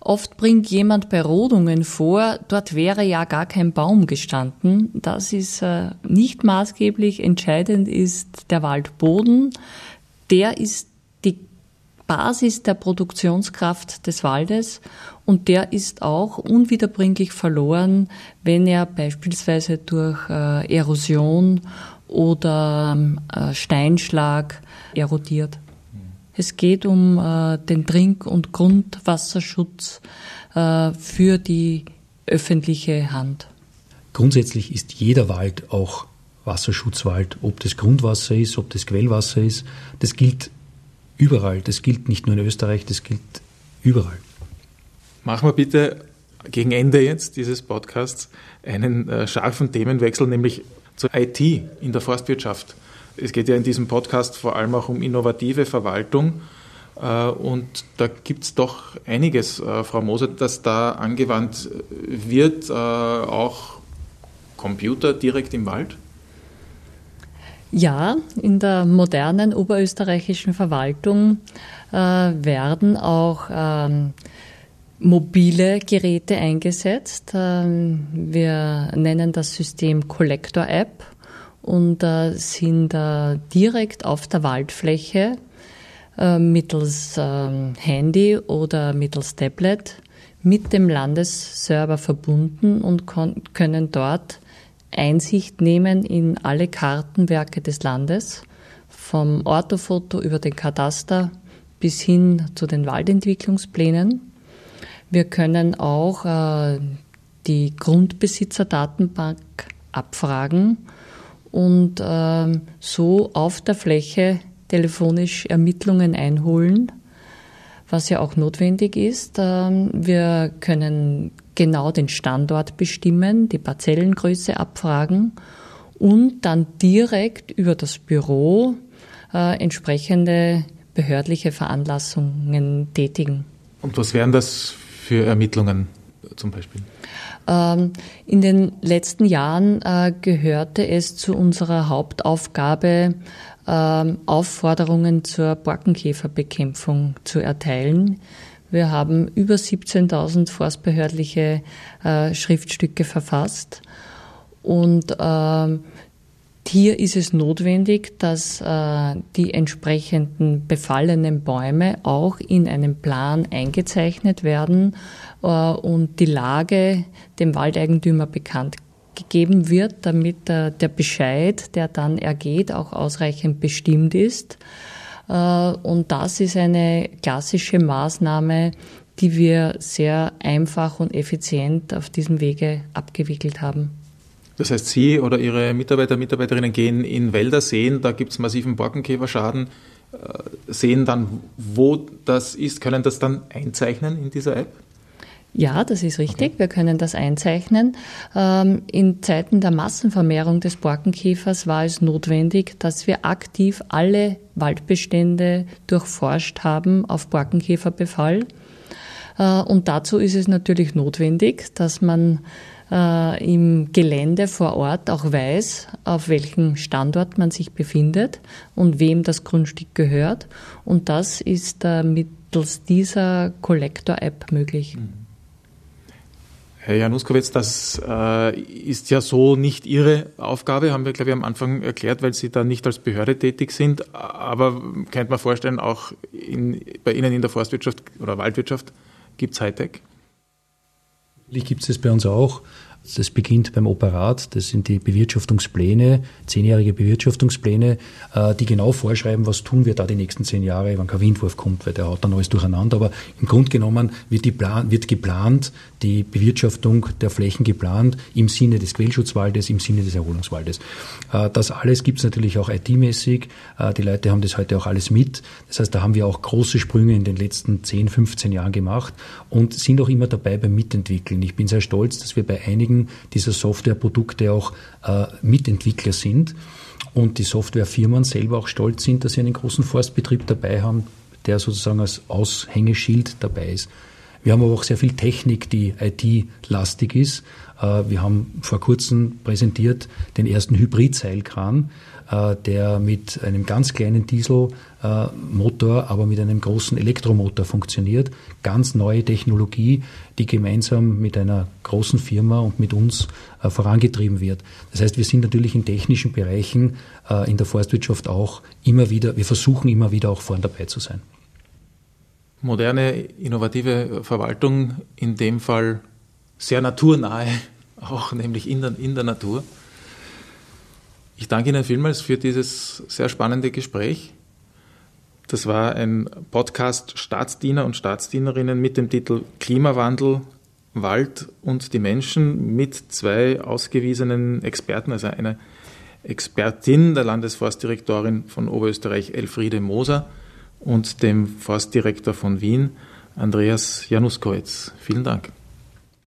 S3: Oft bringt jemand bei Rodungen vor, dort wäre ja gar kein Baum gestanden. Das ist äh, nicht maßgeblich. Entscheidend ist der Waldboden. Der ist Basis der Produktionskraft des Waldes und der ist auch unwiederbringlich verloren, wenn er beispielsweise durch äh, Erosion oder äh, Steinschlag erodiert. Es geht um äh, den Trink- und Grundwasserschutz äh, für die öffentliche Hand.
S2: Grundsätzlich ist jeder Wald auch Wasserschutzwald, ob das Grundwasser ist, ob das Quellwasser ist. Das gilt überall. Das gilt nicht nur in Österreich, das gilt überall.
S1: Machen wir bitte gegen Ende jetzt dieses Podcasts einen äh, scharfen Themenwechsel, nämlich zur IT in der Forstwirtschaft. Es geht ja in diesem Podcast vor allem auch um innovative Verwaltung. Äh, und da gibt es doch einiges, äh, Frau Moser, das da angewandt wird, äh, auch Computer direkt im Wald?
S3: Ja, in der modernen oberösterreichischen Verwaltung äh, werden auch ähm, mobile Geräte eingesetzt. Ähm, wir nennen das System Collector App und äh, sind äh, direkt auf der Waldfläche äh, mittels ähm, Handy oder mittels Tablet mit dem Landesserver verbunden und können dort Einsicht nehmen in alle Kartenwerke des Landes, vom Orthofoto über den Kataster bis hin zu den Waldentwicklungsplänen. Wir können auch äh, die Grundbesitzerdatenbank abfragen und äh, so auf der Fläche telefonisch Ermittlungen einholen, was ja auch notwendig ist. Äh, wir können genau den Standort bestimmen, die Parzellengröße abfragen und dann direkt über das Büro äh, entsprechende behördliche Veranlassungen tätigen.
S1: Und was wären das für Ermittlungen zum Beispiel?
S3: Ähm, in den letzten Jahren äh, gehörte es zu unserer Hauptaufgabe, ähm, Aufforderungen zur Borkenkäferbekämpfung zu erteilen. Wir haben über 17.000 forstbehördliche äh, Schriftstücke verfasst. Und äh, hier ist es notwendig, dass äh, die entsprechenden befallenen Bäume auch in einem Plan eingezeichnet werden äh, und die Lage dem Waldeigentümer bekannt gegeben wird, damit äh, der Bescheid, der dann ergeht, auch ausreichend bestimmt ist. Äh, und das ist eine klassische Maßnahme, die wir sehr einfach und effizient auf diesem Wege abgewickelt haben.
S1: Das heißt, Sie oder Ihre Mitarbeiter, Mitarbeiterinnen gehen in Wälder, sehen, da gibt es massiven Borkenkäferschaden, äh, sehen dann, wo das ist, können das dann einzeichnen in dieser App?
S3: Ja, das ist richtig. Okay. Wir können das einzeichnen. Ähm, in Zeiten der Massenvermehrung des Borkenkäfers war es notwendig, dass wir aktiv alle Waldbestände durchforscht haben auf Borkenkäferbefall. Äh, und dazu ist es natürlich notwendig, dass man äh, im Gelände vor Ort auch weiß, auf welchem Standort man sich befindet und wem das Grundstück gehört. Und das ist äh, mittels dieser Kollektor-App möglich. Mhm.
S1: Herr Januskowitz, das äh, ist ja so nicht Ihre Aufgabe, haben wir, glaube ich, am Anfang erklärt, weil Sie da nicht als Behörde tätig sind. Aber könnte man vorstellen, auch in, bei Ihnen in der Forstwirtschaft oder Waldwirtschaft gibt es Hightech?
S2: Natürlich gibt es das bei uns auch. Das beginnt beim Operat, das sind die Bewirtschaftungspläne, zehnjährige Bewirtschaftungspläne, äh, die genau vorschreiben, was tun wir da die nächsten zehn Jahre, wenn kein Windwurf kommt, weil der haut dann alles durcheinander. Aber im Grunde genommen wird, die Plan, wird geplant, die Bewirtschaftung der Flächen geplant im Sinne des Quellschutzwaldes, im Sinne des Erholungswaldes. Äh, das alles gibt es natürlich auch IT-mäßig. Äh, die Leute haben das heute auch alles mit. Das heißt, da haben wir auch große Sprünge in den letzten 10, 15 Jahren gemacht und sind auch immer dabei beim Mitentwickeln. Ich bin sehr stolz, dass wir bei einigen einigen dieser Softwareprodukte auch äh, Mitentwickler sind und die Softwarefirmen selber auch stolz sind, dass sie einen großen Forstbetrieb dabei haben, der sozusagen als Aushängeschild dabei ist. Wir haben aber auch sehr viel Technik, die IT-lastig ist. Äh, wir haben vor kurzem präsentiert den ersten Hybrid-Seilkran, der mit einem ganz kleinen Dieselmotor, aber mit einem großen Elektromotor funktioniert. Ganz neue Technologie, die gemeinsam mit einer großen Firma und mit uns äh, vorangetrieben wird. Das heißt, wir sind natürlich in technischen Bereichen äh, in der Forstwirtschaft auch immer wieder, wir versuchen immer wieder auch vorn dabei zu sein.
S1: Moderne, innovative Verwaltung, in dem Fall sehr naturnahe, auch nämlich in der, in der Natur. Ich danke Ihnen vielmals für dieses sehr spannende Gespräch. Das war ein Podcast Staatsdiener und Staatsdienerinnen mit dem Titel Klimawandel, Wald und die Menschen mit zwei ausgewiesenen Experten, also einer Expertin, der Landesforstdirektorin von Oberösterreich Elfriede Moser und dem Forstdirektor von Wien, Andreas Januskowitz. Vielen Dank.